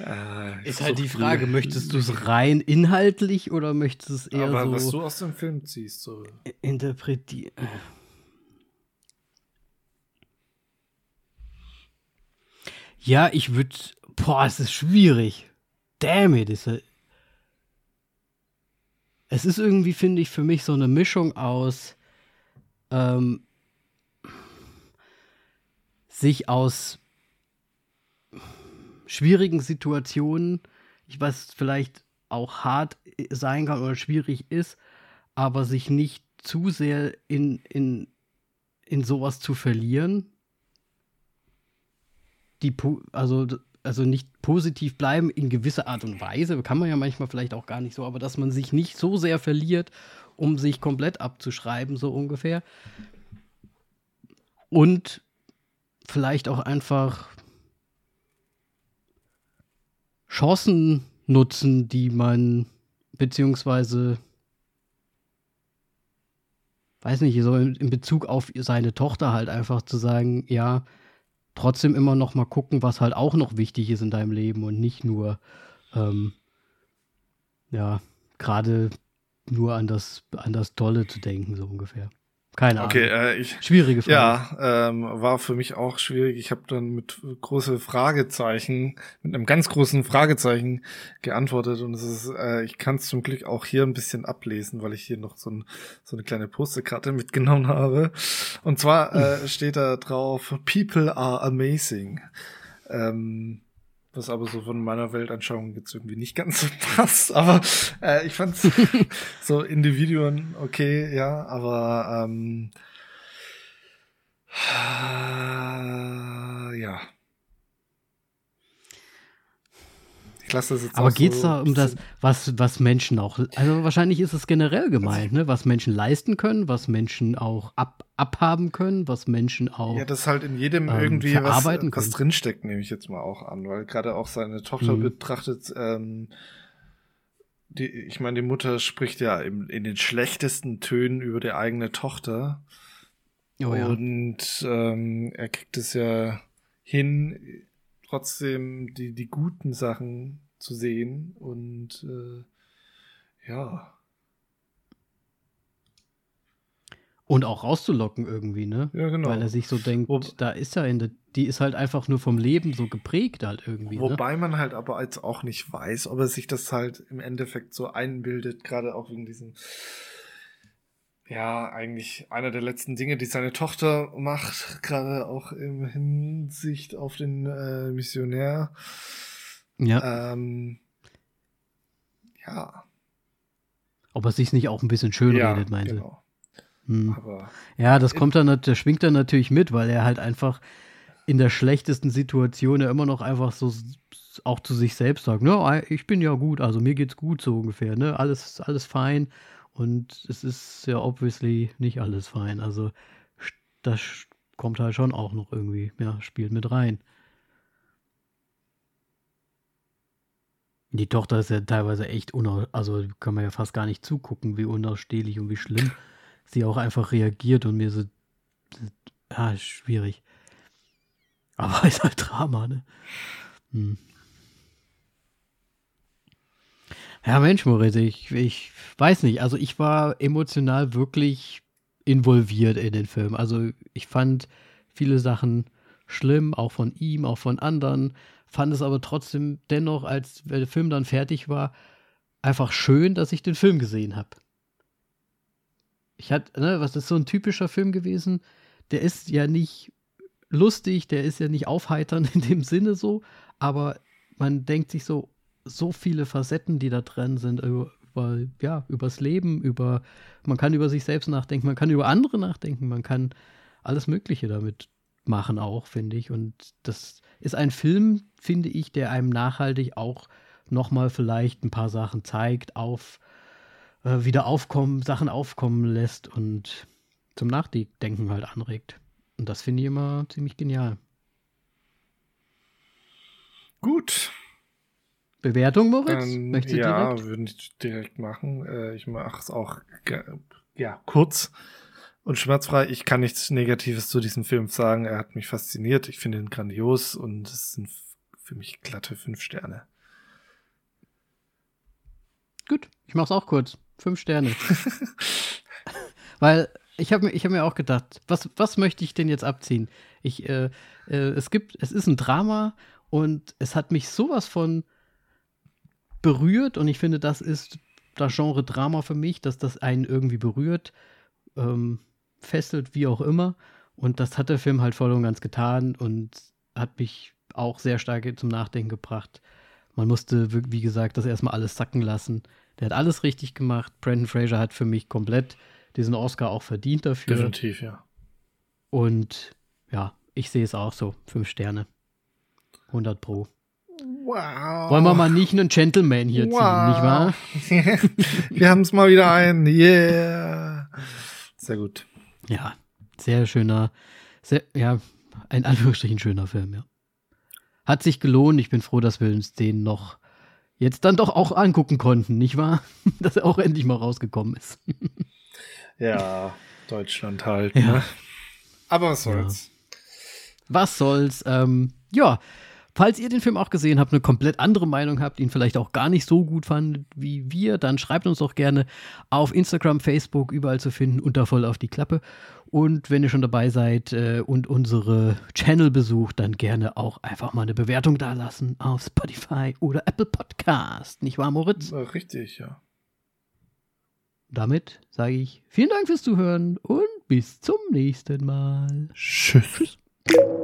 Speaker 1: Äh, ist halt die Frage, möchtest du es rein inhaltlich oder möchtest du es eher Aber so
Speaker 2: was du aus dem Film ziehst, so
Speaker 1: interpretieren? Ja, ich würde, boah, es ist schwierig. Damn it, ist es ist irgendwie, finde ich, für mich so eine Mischung aus ähm, sich aus schwierigen Situationen, ich weiß, vielleicht auch hart sein kann oder schwierig ist, aber sich nicht zu sehr in, in, in sowas zu verlieren. Die, also, also nicht positiv bleiben in gewisser Art und Weise, kann man ja manchmal vielleicht auch gar nicht so, aber dass man sich nicht so sehr verliert, um sich komplett abzuschreiben, so ungefähr. Und vielleicht auch einfach Chancen nutzen, die man beziehungsweise weiß nicht, so in Bezug auf seine Tochter halt einfach zu sagen, ja, trotzdem immer noch mal gucken, was halt auch noch wichtig ist in deinem Leben und nicht nur, ähm, ja, gerade nur an das, an das Tolle zu denken, so ungefähr. Keine Ahnung.
Speaker 2: Okay, äh, ich,
Speaker 1: schwierige Frage.
Speaker 2: Ja, ähm, war für mich auch schwierig. Ich habe dann mit große Fragezeichen, mit einem ganz großen Fragezeichen geantwortet und es ist, äh, ich kann es zum Glück auch hier ein bisschen ablesen, weil ich hier noch so, ein, so eine kleine Postekarte mitgenommen habe. Und zwar äh, steht da drauf: People are amazing. Ähm, was aber so von meiner Weltanschauung jetzt irgendwie nicht ganz so passt. Aber äh, ich fand so Individuen okay, ja, aber ähm, äh, ja.
Speaker 1: Ich lasse das jetzt Aber geht es so da um das, was, was Menschen auch, also wahrscheinlich ist es generell gemeint, ne? was Menschen leisten können, was Menschen auch ab, abhaben können, was Menschen auch.
Speaker 2: Ja, das halt in jedem ähm, irgendwie was, was drinsteckt, nehme ich jetzt mal auch an, weil gerade auch seine Tochter mhm. betrachtet, ähm, die, ich meine, die Mutter spricht ja im, in den schlechtesten Tönen über die eigene Tochter. Oh, ja. Und ähm, er kriegt es ja hin, trotzdem die, die guten Sachen zu sehen und äh, ja.
Speaker 1: Und auch rauszulocken irgendwie, ne?
Speaker 2: Ja, genau.
Speaker 1: Weil er sich so denkt, Wo, da ist ja in der, die ist halt einfach nur vom Leben so geprägt halt irgendwie.
Speaker 2: Ne? Wobei ne? man halt aber jetzt auch nicht weiß, ob er sich das halt im Endeffekt so einbildet, gerade auch wegen diesem, ja, eigentlich einer der letzten Dinge, die seine Tochter macht, gerade auch in Hinsicht auf den äh, Missionär.
Speaker 1: Ja.
Speaker 2: Ähm, ja.
Speaker 1: Ob er sich nicht auch ein bisschen schön ja, redet, meinte.
Speaker 2: Genau.
Speaker 1: Hm. ja, das kommt dann, das schwingt dann natürlich mit, weil er halt einfach in der schlechtesten Situation ja immer noch einfach so auch zu sich selbst sagt, ne, ich bin ja gut, also mir geht's gut so ungefähr, ne, alles, alles fein und es ist ja obviously nicht alles fein, also das kommt halt schon auch noch irgendwie, ja, spielt mit rein. Die Tochter ist ja teilweise echt unaus, also kann man ja fast gar nicht zugucken, wie unausstehlich und wie schlimm sie auch einfach reagiert und mir so, ja, schwierig. Aber ist halt Drama, ne? Hm. Ja, Mensch, Moritz, ich, ich weiß nicht. Also ich war emotional wirklich involviert in den Film. Also ich fand viele Sachen schlimm, auch von ihm, auch von anderen fand es aber trotzdem dennoch, als der Film dann fertig war, einfach schön, dass ich den Film gesehen habe. Ich hatte, ne, was ist so ein typischer Film gewesen? Der ist ja nicht lustig, der ist ja nicht aufheiternd in dem Sinne so, aber man denkt sich so, so viele Facetten, die da drin sind, über, über, ja, übers Leben, über, man kann über sich selbst nachdenken, man kann über andere nachdenken, man kann alles Mögliche damit machen auch, finde ich. Und das ist ein Film, finde ich, der einem nachhaltig auch nochmal vielleicht ein paar Sachen zeigt, auf äh, wieder aufkommen, Sachen aufkommen lässt und zum Nachdenken halt anregt. Und das finde ich immer ziemlich genial.
Speaker 2: Gut.
Speaker 1: Bewertung, Moritz?
Speaker 2: Ähm, Möchtest ja, würde ich direkt machen. Äh, ich mache es auch ja, kurz und schmerzfrei. Ich kann nichts Negatives zu diesem Film sagen. Er hat mich fasziniert. Ich finde ihn grandios und es ein für mich glatte fünf Sterne.
Speaker 1: Gut, ich mach's auch kurz. Fünf Sterne. Weil ich habe mir, hab mir auch gedacht, was, was möchte ich denn jetzt abziehen? Ich, äh, äh, es gibt, es ist ein Drama und es hat mich sowas von berührt und ich finde, das ist das Genre Drama für mich, dass das einen irgendwie berührt, ähm, fesselt, wie auch immer. Und das hat der Film halt voll und ganz getan und hat mich auch sehr stark zum Nachdenken gebracht. Man musste, wie gesagt, das erstmal alles sacken lassen. Der hat alles richtig gemacht. Brandon Fraser hat für mich komplett diesen Oscar auch verdient dafür.
Speaker 2: Definitiv, ja.
Speaker 1: Und ja, ich sehe es auch so. Fünf Sterne. 100 Pro.
Speaker 2: Wow.
Speaker 1: Wollen wir mal nicht einen Gentleman hier
Speaker 2: wow.
Speaker 1: ziehen, nicht wahr?
Speaker 2: wir haben es mal wieder ein. Yeah. Sehr gut.
Speaker 1: Ja, sehr schöner, sehr, ja, ein Anführungsstrichen schöner Film, ja. Hat sich gelohnt. Ich bin froh, dass wir uns den noch jetzt dann doch auch angucken konnten, nicht wahr? dass er auch endlich mal rausgekommen ist.
Speaker 2: ja, Deutschland halt. Ja. Ne? Aber was soll's.
Speaker 1: Ja. Was soll's? Ähm, ja, Falls ihr den Film auch gesehen habt, eine komplett andere Meinung habt, ihn vielleicht auch gar nicht so gut fandet wie wir, dann schreibt uns doch gerne auf Instagram, Facebook, überall zu finden, unter voll auf die Klappe. Und wenn ihr schon dabei seid äh, und unsere Channel besucht, dann gerne auch einfach mal eine Bewertung da lassen auf Spotify oder Apple Podcast. Nicht wahr, Moritz?
Speaker 2: Richtig, ja.
Speaker 1: Damit sage ich vielen Dank fürs Zuhören und bis zum nächsten Mal.
Speaker 2: Tschüss. Tschüss.